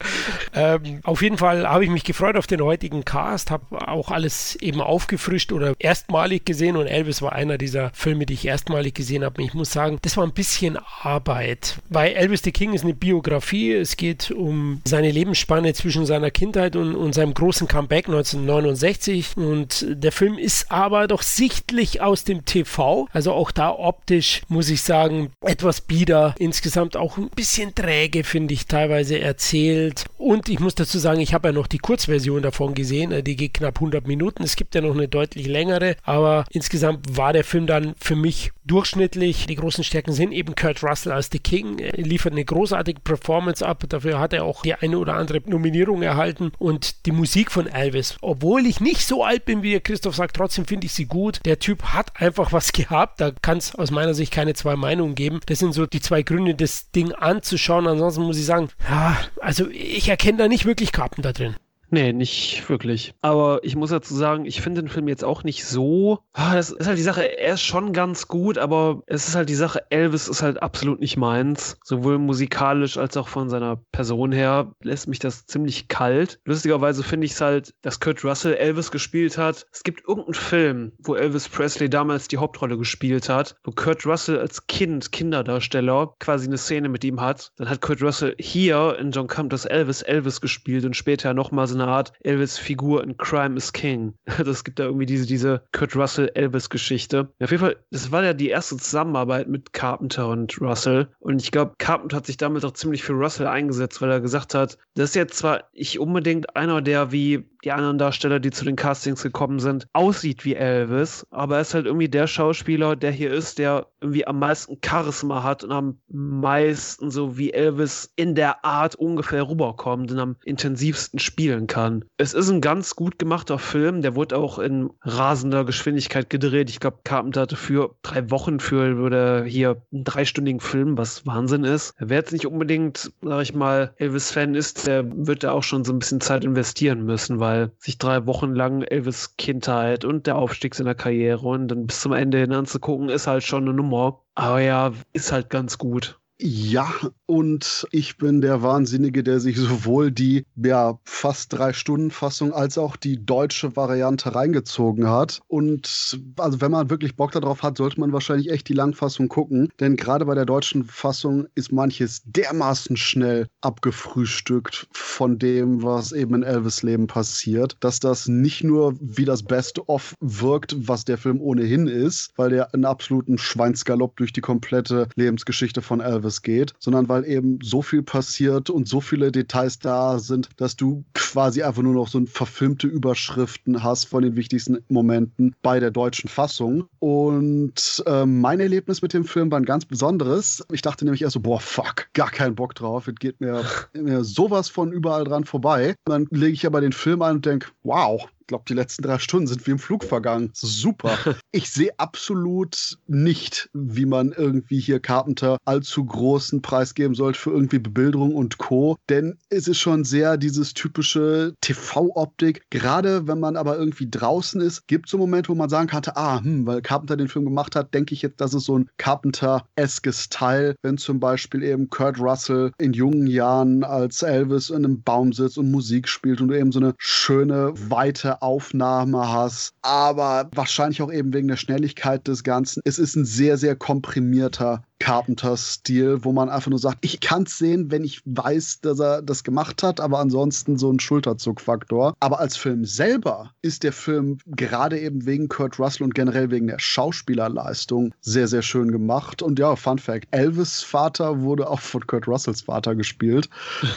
ähm, auf jeden Fall habe ich mich gefreut auf den heutigen Cast, habe auch alles eben aufgefrischt oder erstmalig gesehen und Elvis war einer dieser Filme, die ich erstmalig gesehen habe. Ich muss sagen, das war ein bisschen Arbeit, weil Elvis the King ist eine Biografie. Es geht um seine Lebensspanne zwischen seiner Kindheit und, und seinem großen Comeback 1969 und der Film ist aber doch sichtlich aus dem TV. Also auch da optisch muss ich sagen, etwas bieder. Insgesamt auch ein bisschen träge, finde ich, teilweise erzählt. Und ich muss dazu sagen, ich habe ja noch die Kurzversion davon gesehen. Die geht knapp 100 Minuten. Es gibt ja noch eine deutlich längere. Aber insgesamt war der Film dann für mich durchschnittlich. Die großen Stärken sind eben Kurt Russell als The King. Er liefert eine großartige Performance ab. Dafür hat er auch die eine oder andere Nominierung erhalten. Und die Musik von Elvis, obwohl ich nicht so alt bin, wie Christoph sagt, trotzdem finde ich sie gut. Der Typ hat einfach was gehabt. Da kann es aus meiner Sicht keine zwei Meinungen geben. Das sind so die zwei Gründe, das Ding anzuschauen. Ansonsten muss ich sagen, ja, also ich erkenne da nicht wirklich Karten da drin. Nee, nicht wirklich. Aber ich muss dazu sagen, ich finde den Film jetzt auch nicht so. Ah, das ist halt die Sache, er ist schon ganz gut, aber es ist halt die Sache, Elvis ist halt absolut nicht meins. Sowohl musikalisch als auch von seiner Person her lässt mich das ziemlich kalt. Lustigerweise finde ich es halt, dass Kurt Russell Elvis gespielt hat. Es gibt irgendeinen Film, wo Elvis Presley damals die Hauptrolle gespielt hat, wo Kurt Russell als Kind, Kinderdarsteller, quasi eine Szene mit ihm hat. Dann hat Kurt Russell hier in John Carpenters Elvis Elvis gespielt und später nochmal so eine Art Elvis-Figur in Crime is King. Das gibt da irgendwie diese, diese Kurt Russell-Elvis-Geschichte. Auf jeden Fall, das war ja die erste Zusammenarbeit mit Carpenter und Russell. Und ich glaube, Carpenter hat sich damit auch ziemlich für Russell eingesetzt, weil er gesagt hat, das ist jetzt zwar nicht unbedingt einer, der wie die anderen Darsteller, die zu den Castings gekommen sind, aussieht wie Elvis, aber er ist halt irgendwie der Schauspieler, der hier ist, der irgendwie am meisten Charisma hat und am meisten so wie Elvis in der Art ungefähr rüberkommt und am intensivsten spielen kann. Es ist ein ganz gut gemachter Film, der wurde auch in rasender Geschwindigkeit gedreht. Ich glaube, Carpenter hatte für drei Wochen für würde hier einen dreistündigen Film, was Wahnsinn ist. Wer jetzt nicht unbedingt, sag ich mal, Elvis-Fan ist, der wird da auch schon so ein bisschen Zeit investieren müssen, weil sich drei Wochen lang Elvis Kindheit und der Aufstieg seiner Karriere und dann bis zum Ende hin anzugucken, ist halt schon eine Nummer. Aber ja, ist halt ganz gut. Ja, und ich bin der Wahnsinnige, der sich sowohl die ja, fast drei Stunden Fassung als auch die deutsche Variante reingezogen hat. Und also wenn man wirklich Bock darauf hat, sollte man wahrscheinlich echt die Langfassung gucken. Denn gerade bei der deutschen Fassung ist manches dermaßen schnell abgefrühstückt von dem, was eben in Elvis Leben passiert, dass das nicht nur wie das Best-of wirkt, was der Film ohnehin ist, weil der einen absoluten Schweinsgalopp durch die komplette Lebensgeschichte von Elvis Service geht, sondern weil eben so viel passiert und so viele Details da sind, dass du quasi einfach nur noch so verfilmte Überschriften hast von den wichtigsten Momenten bei der deutschen Fassung. Und äh, mein Erlebnis mit dem Film war ein ganz besonderes. Ich dachte nämlich erst so, boah, fuck, gar keinen Bock drauf. Es geht mir, mir sowas von überall dran vorbei. dann lege ich aber den Film ein und denke, wow, glaube, die letzten drei Stunden sind wie im Flug vergangen. Super. ich sehe absolut nicht, wie man irgendwie hier Carpenter allzu großen Preis geben sollte für irgendwie Bebilderung und Co. Denn es ist schon sehr dieses typische TV-Optik. Gerade wenn man aber irgendwie draußen ist, gibt es so Momente, wo man sagen kann, ah, hm, weil Carpenter den Film gemacht hat, denke ich jetzt, das ist so ein Carpenter-eskes Teil, wenn zum Beispiel eben Kurt Russell in jungen Jahren als Elvis in einem Baum sitzt und Musik spielt und du eben so eine schöne, weite Aufnahme hast, aber wahrscheinlich auch eben wegen der Schnelligkeit des Ganzen. Es ist ein sehr, sehr komprimierter Carpenter-Stil, wo man einfach nur sagt, ich kann es sehen, wenn ich weiß, dass er das gemacht hat, aber ansonsten so ein Schulterzuckfaktor. Aber als Film selber ist der Film gerade eben wegen Kurt Russell und generell wegen der Schauspielerleistung sehr, sehr schön gemacht. Und ja, Fun Fact: Elvis Vater wurde auch von Kurt Russells Vater gespielt,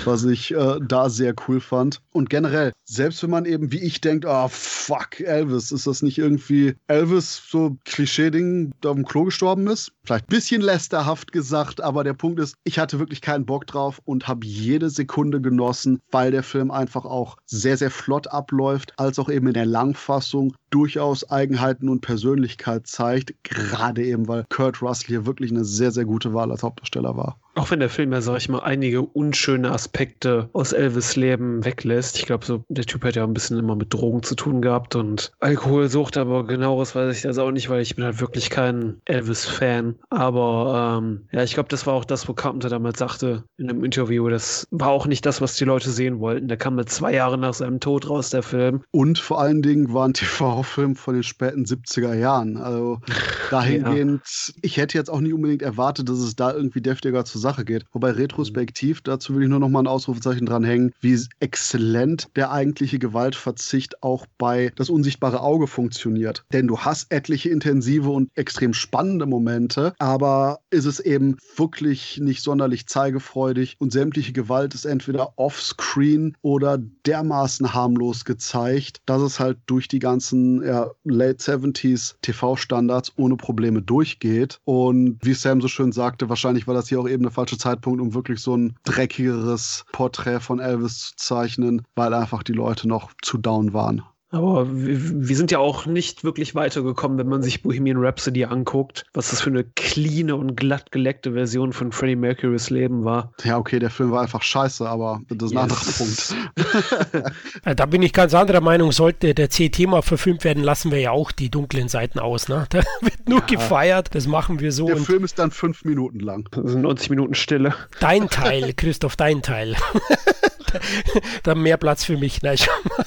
was ich äh, da sehr cool fand. Und generell, selbst wenn man eben wie ich denkt, ah, oh, fuck, Elvis, ist das nicht irgendwie Elvis so Klischee-Ding, da auf dem Klo gestorben ist? Vielleicht ein bisschen lästerhaft gesagt, aber der Punkt ist, ich hatte wirklich keinen Bock drauf und habe jede Sekunde genossen, weil der Film einfach auch sehr, sehr flott abläuft, als auch eben in der Langfassung durchaus Eigenheiten und Persönlichkeit zeigt, gerade eben, weil Kurt Russell hier wirklich eine sehr, sehr gute Wahl als Hauptdarsteller war. Auch wenn der Film ja, sag ich mal, einige unschöne Aspekte aus Elvis Leben weglässt. Ich glaube, so, der Typ hat ja ein bisschen immer mit Drogen zu tun gehabt und Alkoholsucht, aber genaueres weiß ich das auch nicht, weil ich bin halt wirklich kein Elvis-Fan. Aber ähm, ja, ich glaube, das war auch das, wo Carpenter damals sagte in einem Interview. Das war auch nicht das, was die Leute sehen wollten. Der kam mit zwei Jahre nach seinem Tod raus, der Film. Und vor allen Dingen war ein TV-Film von den späten 70er Jahren. Also dahingehend, ja. ich hätte jetzt auch nicht unbedingt erwartet, dass es da irgendwie deftiger zu Sache geht. Wobei retrospektiv, dazu will ich nur noch mal ein Ausrufezeichen dranhängen, wie exzellent der eigentliche Gewaltverzicht auch bei das unsichtbare Auge funktioniert. Denn du hast etliche intensive und extrem spannende Momente, aber ist es eben wirklich nicht sonderlich zeigefreudig und sämtliche Gewalt ist entweder offscreen oder dermaßen harmlos gezeigt, dass es halt durch die ganzen ja, Late 70s TV-Standards ohne Probleme durchgeht. Und wie Sam so schön sagte, wahrscheinlich war das hier auch eben eine falsche Zeitpunkt, um wirklich so ein dreckigeres Porträt von Elvis zu zeichnen, weil einfach die Leute noch zu down waren. Aber wir, sind ja auch nicht wirklich weitergekommen, wenn man sich Bohemian Rhapsody anguckt, was das für eine cleane und glatt geleckte Version von Freddie Mercurys Leben war. Ja, okay, der Film war einfach scheiße, aber das ist ein yes. anderer Punkt. da bin ich ganz anderer Meinung. Sollte der C-Thema verfilmt werden, lassen wir ja auch die dunklen Seiten aus. Ne? Da wird nur ja. gefeiert, das machen wir so. Der Film ist dann fünf Minuten lang. Das sind 90 Minuten Stille. Dein Teil, Christoph, dein Teil. da mehr Platz für mich. Nein,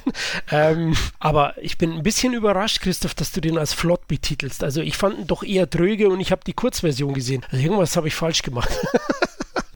ähm, aber ich bin ein bisschen überrascht, Christoph, dass du den als flott betitelst. Also ich fand ihn doch eher dröge und ich habe die Kurzversion gesehen. Also irgendwas habe ich falsch gemacht.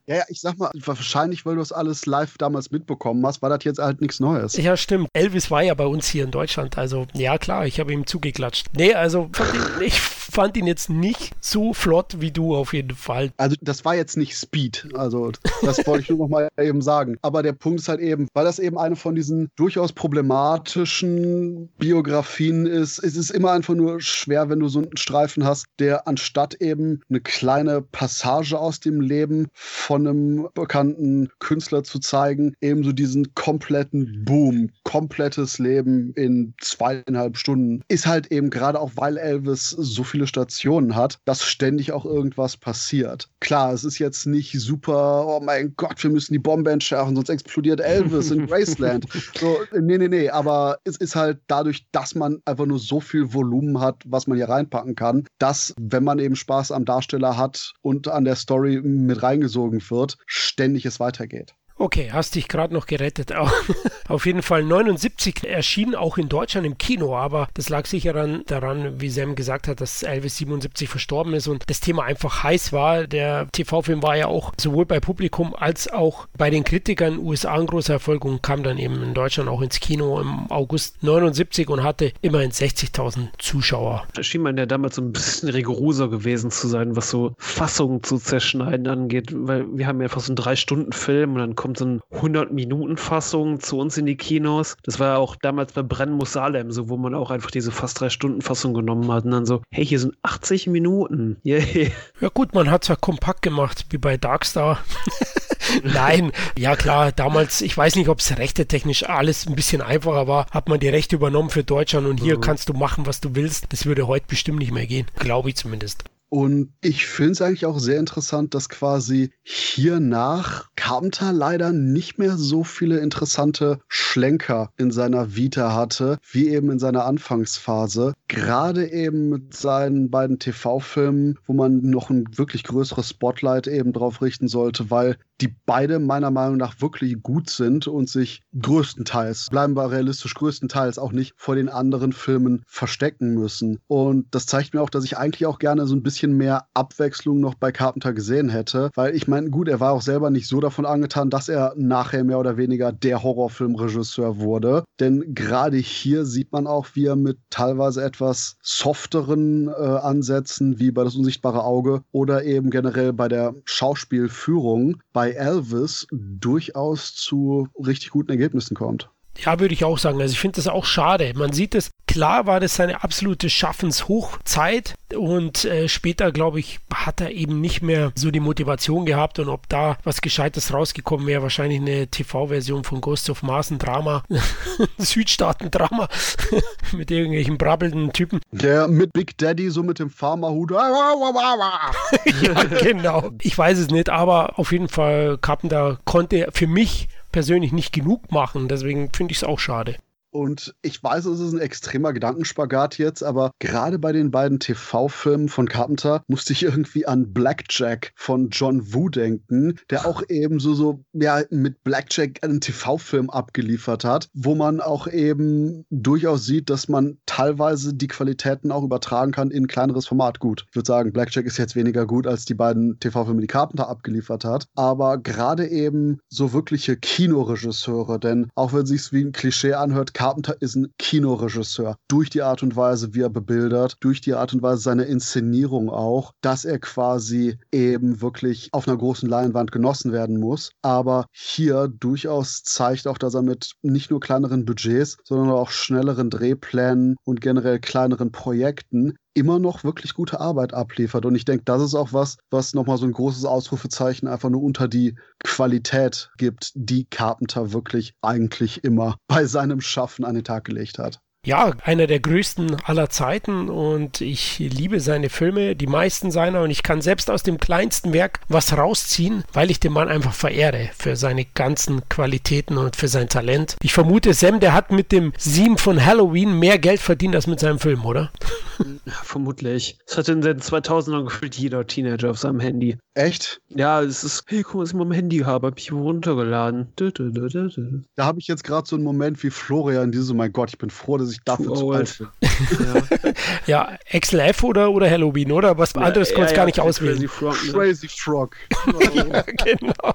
Ja, ja, ich sag mal, wahrscheinlich, weil du das alles live damals mitbekommen hast, war das jetzt halt nichts Neues. Ja, stimmt. Elvis war ja bei uns hier in Deutschland. Also, ja, klar, ich habe ihm zugeklatscht. Nee, also, ich fand ihn jetzt nicht so flott wie du auf jeden Fall. Also, das war jetzt nicht Speed. Also, das wollte ich nur noch mal eben sagen. Aber der Punkt ist halt eben, weil das eben eine von diesen durchaus problematischen Biografien ist, es ist immer einfach nur schwer, wenn du so einen Streifen hast, der anstatt eben eine kleine Passage aus dem Leben von von einem bekannten Künstler zu zeigen, ebenso diesen kompletten Boom, komplettes Leben in zweieinhalb Stunden, ist halt eben gerade auch, weil Elvis so viele Stationen hat, dass ständig auch irgendwas passiert. Klar, es ist jetzt nicht super, oh mein Gott, wir müssen die Bombe entschärfen, sonst explodiert Elvis in Graceland. So, nee, nee, nee, aber es ist halt dadurch, dass man einfach nur so viel Volumen hat, was man hier reinpacken kann, dass, wenn man eben Spaß am Darsteller hat und an der Story mit reingesogen wird, ständig es weitergeht. Okay, hast dich gerade noch gerettet. Auf jeden Fall 79 erschien auch in Deutschland im Kino, aber das lag sicher daran, daran, wie Sam gesagt hat, dass Elvis 77 verstorben ist und das Thema einfach heiß war. Der TV-Film war ja auch sowohl bei Publikum als auch bei den Kritikern USA ein großer Erfolg und kam dann eben in Deutschland auch ins Kino im August 79 und hatte immerhin 60.000 Zuschauer. Da schien man ja damals so ein bisschen rigoroser gewesen zu sein, was so Fassungen zu zerschneiden angeht, weil wir haben ja so einen Drei-Stunden-Film und dann kommt kommt so eine 100-Minuten-Fassung zu uns in die Kinos. Das war ja auch damals bei Brennen muss Salem, so wo man auch einfach diese fast drei Stunden Fassung genommen hat und dann so, hey, hier sind 80 Minuten. Yay. Ja gut, man hat es ja kompakt gemacht, wie bei Darkstar. Nein, ja klar, damals, ich weiß nicht, ob es rechtetechnisch alles ein bisschen einfacher war, hat man die Rechte übernommen für Deutschland und hier mhm. kannst du machen, was du willst. Das würde heute bestimmt nicht mehr gehen, glaube ich zumindest. Und ich finde es eigentlich auch sehr interessant, dass quasi hiernach Carpenter leider nicht mehr so viele interessante Schlenker in seiner Vita hatte, wie eben in seiner Anfangsphase. Gerade eben mit seinen beiden TV-Filmen, wo man noch ein wirklich größeres Spotlight eben drauf richten sollte, weil die beide meiner Meinung nach wirklich gut sind und sich größtenteils, bleiben wir realistisch, größtenteils auch nicht vor den anderen Filmen verstecken müssen. Und das zeigt mir auch, dass ich eigentlich auch gerne so ein bisschen bisschen mehr Abwechslung noch bei Carpenter gesehen hätte. Weil ich meine, gut, er war auch selber nicht so davon angetan, dass er nachher mehr oder weniger der Horrorfilmregisseur wurde. Denn gerade hier sieht man auch, wie er mit teilweise etwas softeren äh, Ansätzen, wie bei das unsichtbare Auge oder eben generell bei der Schauspielführung bei Elvis durchaus zu richtig guten Ergebnissen kommt. Ja, würde ich auch sagen. Also ich finde das auch schade. Man sieht es, klar war das seine absolute Schaffenshochzeit und äh, später, glaube ich, hat er eben nicht mehr so die Motivation gehabt und ob da was Gescheites rausgekommen wäre, wahrscheinlich eine TV-Version von Ghost of Mars, ein Drama, Südstaaten-Drama mit irgendwelchen brabbelnden Typen. Der mit Big Daddy so mit dem Farmerhut. ja, genau. Ich weiß es nicht, aber auf jeden Fall Carpenter konnte für mich persönlich nicht genug machen. Deswegen finde ich es auch schade. Und ich weiß, es ist ein extremer Gedankenspagat jetzt, aber gerade bei den beiden TV-Filmen von Carpenter musste ich irgendwie an Blackjack von John Woo denken, der auch eben so, so, ja, mit Blackjack einen TV-Film abgeliefert hat, wo man auch eben durchaus sieht, dass man teilweise die Qualitäten auch übertragen kann in kleineres Format. Gut, ich würde sagen, Blackjack ist jetzt weniger gut als die beiden TV-Filme, die Carpenter abgeliefert hat, aber gerade eben so wirkliche Kinoregisseure, denn auch wenn sich's wie ein Klischee anhört, Carpenter ist ein Kinoregisseur. Durch die Art und Weise, wie er bebildert, durch die Art und Weise seiner Inszenierung auch, dass er quasi eben wirklich auf einer großen Leinwand genossen werden muss. Aber hier durchaus zeigt auch, dass er mit nicht nur kleineren Budgets, sondern auch schnelleren Drehplänen und generell kleineren Projekten immer noch wirklich gute Arbeit abliefert. Und ich denke, das ist auch was, was nochmal so ein großes Ausrufezeichen einfach nur unter die Qualität gibt, die Carpenter wirklich eigentlich immer bei seinem Schaffen an den Tag gelegt hat ja, einer der größten aller Zeiten und ich liebe seine Filme, die meisten seiner und ich kann selbst aus dem kleinsten Werk was rausziehen, weil ich den Mann einfach verehre für seine ganzen Qualitäten und für sein Talent. Ich vermute, Sam, der hat mit dem Sieben von Halloween mehr Geld verdient als mit seinem Film, oder? Ja, vermutlich. Das hat in den 2000ern gefühlt jeder Teenager auf seinem Handy. Echt? Ja, es ist, hey, guck mal, was ich mal am Handy habe, hab ich runtergeladen. Da habe ich jetzt gerade so einen Moment wie Florian, diese, oh mein Gott, ich bin froh, dass ich dafür zu alt bin. ja. ja, XLF oder, oder Halloween, oder? Was ja, anderes konntest ja, gar nicht auswählen. Crazy Frog. Ne? Crazy Frog. ja, genau.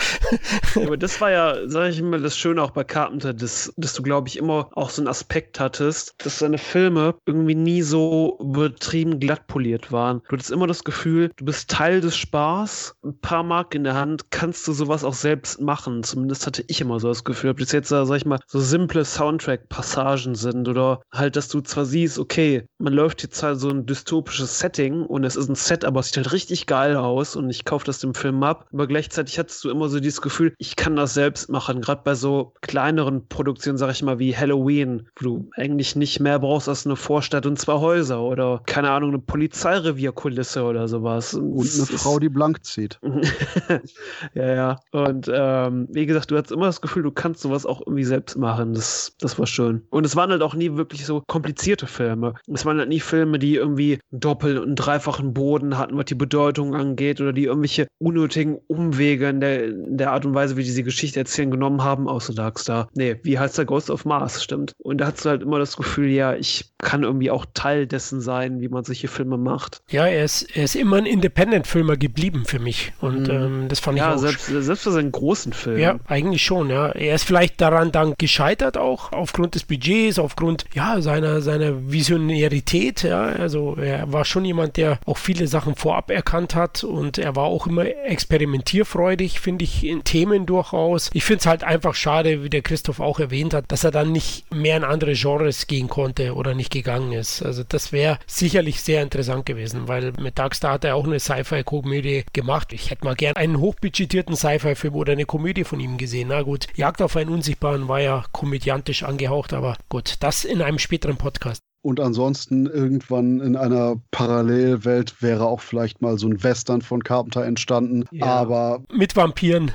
aber das war ja, sag ich mal, das Schöne auch bei Carpenter, dass, dass du, glaube ich, immer auch so einen Aspekt hattest, dass seine Filme irgendwie nie so übertrieben glatt poliert waren. Du hattest immer das Gefühl, du bist Teil des Spaß, ein paar Mark in der Hand, kannst du sowas auch selbst machen. Zumindest hatte ich immer so das Gefühl, ob das jetzt, sag ich mal, so simple Soundtrack-Passagen sind oder halt, dass du zwar siehst, okay, man läuft jetzt halt so ein dystopisches Setting und es ist ein Set, aber es sieht halt richtig geil aus und ich kaufe das dem Film ab, aber gleichzeitig hattest du immer so dieses Gefühl, ich kann das selbst machen, gerade bei so kleineren Produktionen, sag ich mal, wie Halloween, wo du eigentlich nicht mehr brauchst als eine Vorstadt und zwei Häuser oder, keine Ahnung, eine Polizeirevierkulisse oder sowas. Und eine Frau, die blank zieht. ja, ja. Und ähm, wie gesagt, du hattest immer das Gefühl, du kannst sowas auch irgendwie selbst machen. Das, das war schön. Und es waren halt auch nie wirklich so komplizierte Filme. Es waren halt nie Filme, die irgendwie doppelt und dreifachen Boden hatten, was die Bedeutung angeht oder die irgendwelche unnötigen Umwege in der, in der Art und Weise, wie die diese Geschichte erzählen, genommen haben, außer Darkstar. Nee, wie heißt der Ghost of Mars, stimmt. Und da hast du halt immer das Gefühl, ja, ich kann irgendwie auch Teil dessen sein, wie man solche Filme macht. Ja, er ist, er ist immer ein Independent-Filmer geblieben für mich. Und mhm. ähm, das fand ja, ich auch. Selbst, selbst für seinen großen Film. Ja, eigentlich schon, ja. Er ist vielleicht daran dann gescheitert auch, aufgrund des Budgets, aufgrund, ja, seiner, seiner Visionärität, ja. Also er war schon jemand, der auch viele Sachen vorab erkannt hat und er war auch immer experimentierfreudig, finde ich, in Themen durchaus. Ich finde es halt einfach schade, wie der Christoph auch erwähnt hat, dass er dann nicht mehr in andere Genres gehen konnte oder nicht gegangen ist. Also das wäre sicherlich sehr interessant gewesen, weil mit Darkstar hat er auch eine Sci-Fi-Komödie gemacht. Ich hätte mal gern einen hochbudgetierten Sci-Fi-Film oder eine Komödie von ihm gesehen. Na gut, Jagd auf einen Unsichtbaren war ja komödiantisch angehaucht, aber gut, das in einem späteren Podcast. Und ansonsten irgendwann in einer Parallelwelt wäre auch vielleicht mal so ein Western von Carpenter entstanden. Ja. Aber. Mit Vampiren.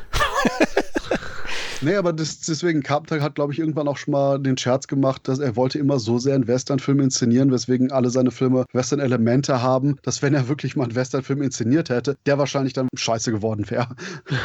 Nee, aber das, deswegen, Carpenter hat, glaube ich, irgendwann auch schon mal den Scherz gemacht, dass er wollte immer so sehr einen Westernfilm inszenieren, weswegen alle seine Filme Western-Elemente haben, dass wenn er wirklich mal einen Westernfilm inszeniert hätte, der wahrscheinlich dann scheiße geworden wäre.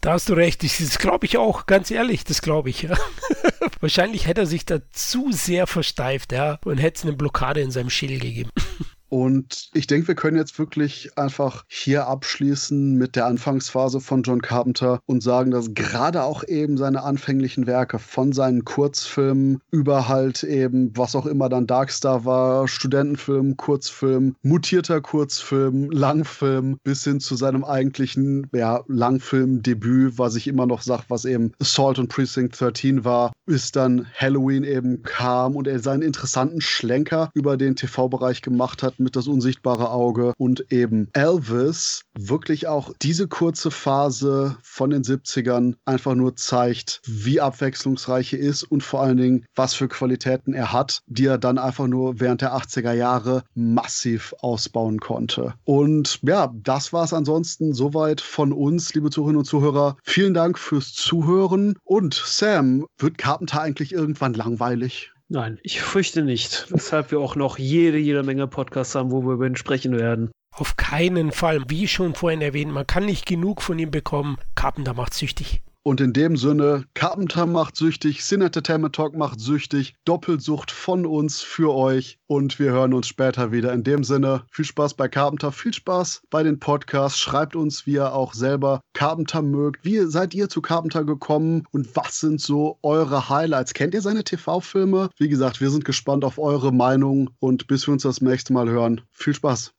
Da hast du recht, das glaube ich auch, ganz ehrlich, das glaube ich. Ja. wahrscheinlich hätte er sich da zu sehr versteift, ja, und hätte es eine Blockade in seinem Schädel gegeben. Und ich denke, wir können jetzt wirklich einfach hier abschließen mit der Anfangsphase von John Carpenter und sagen, dass gerade auch eben seine anfänglichen Werke von seinen Kurzfilmen über halt eben, was auch immer dann Darkstar war, Studentenfilm, Kurzfilm, mutierter Kurzfilm, Langfilm, bis hin zu seinem eigentlichen ja, Langfilmdebüt, was ich immer noch sage, was eben Assault on Precinct 13 war, bis dann Halloween eben kam und er seinen interessanten Schlenker über den TV-Bereich gemacht hat mit das unsichtbare Auge und eben Elvis wirklich auch diese kurze Phase von den 70ern einfach nur zeigt, wie abwechslungsreich er ist und vor allen Dingen, was für Qualitäten er hat, die er dann einfach nur während der 80er Jahre massiv ausbauen konnte. Und ja, das war es ansonsten soweit von uns, liebe Zuhörerinnen und Zuhörer. Vielen Dank fürs Zuhören. Und Sam, wird Carpenter eigentlich irgendwann langweilig? Nein, ich fürchte nicht. Weshalb wir auch noch jede, jede Menge Podcasts haben, wo wir über ihn sprechen werden. Auf keinen Fall. Wie schon vorhin erwähnt, man kann nicht genug von ihm bekommen. Carpenter macht süchtig. Und in dem Sinne, Carpenter macht süchtig, Sin Entertainment Talk macht süchtig, Doppelsucht von uns für euch und wir hören uns später wieder. In dem Sinne, viel Spaß bei Carpenter, viel Spaß bei den Podcasts. Schreibt uns, wie ihr auch selber Carpenter mögt. Wie seid ihr zu Carpenter gekommen und was sind so eure Highlights? Kennt ihr seine TV-Filme? Wie gesagt, wir sind gespannt auf eure Meinung und bis wir uns das nächste Mal hören. Viel Spaß.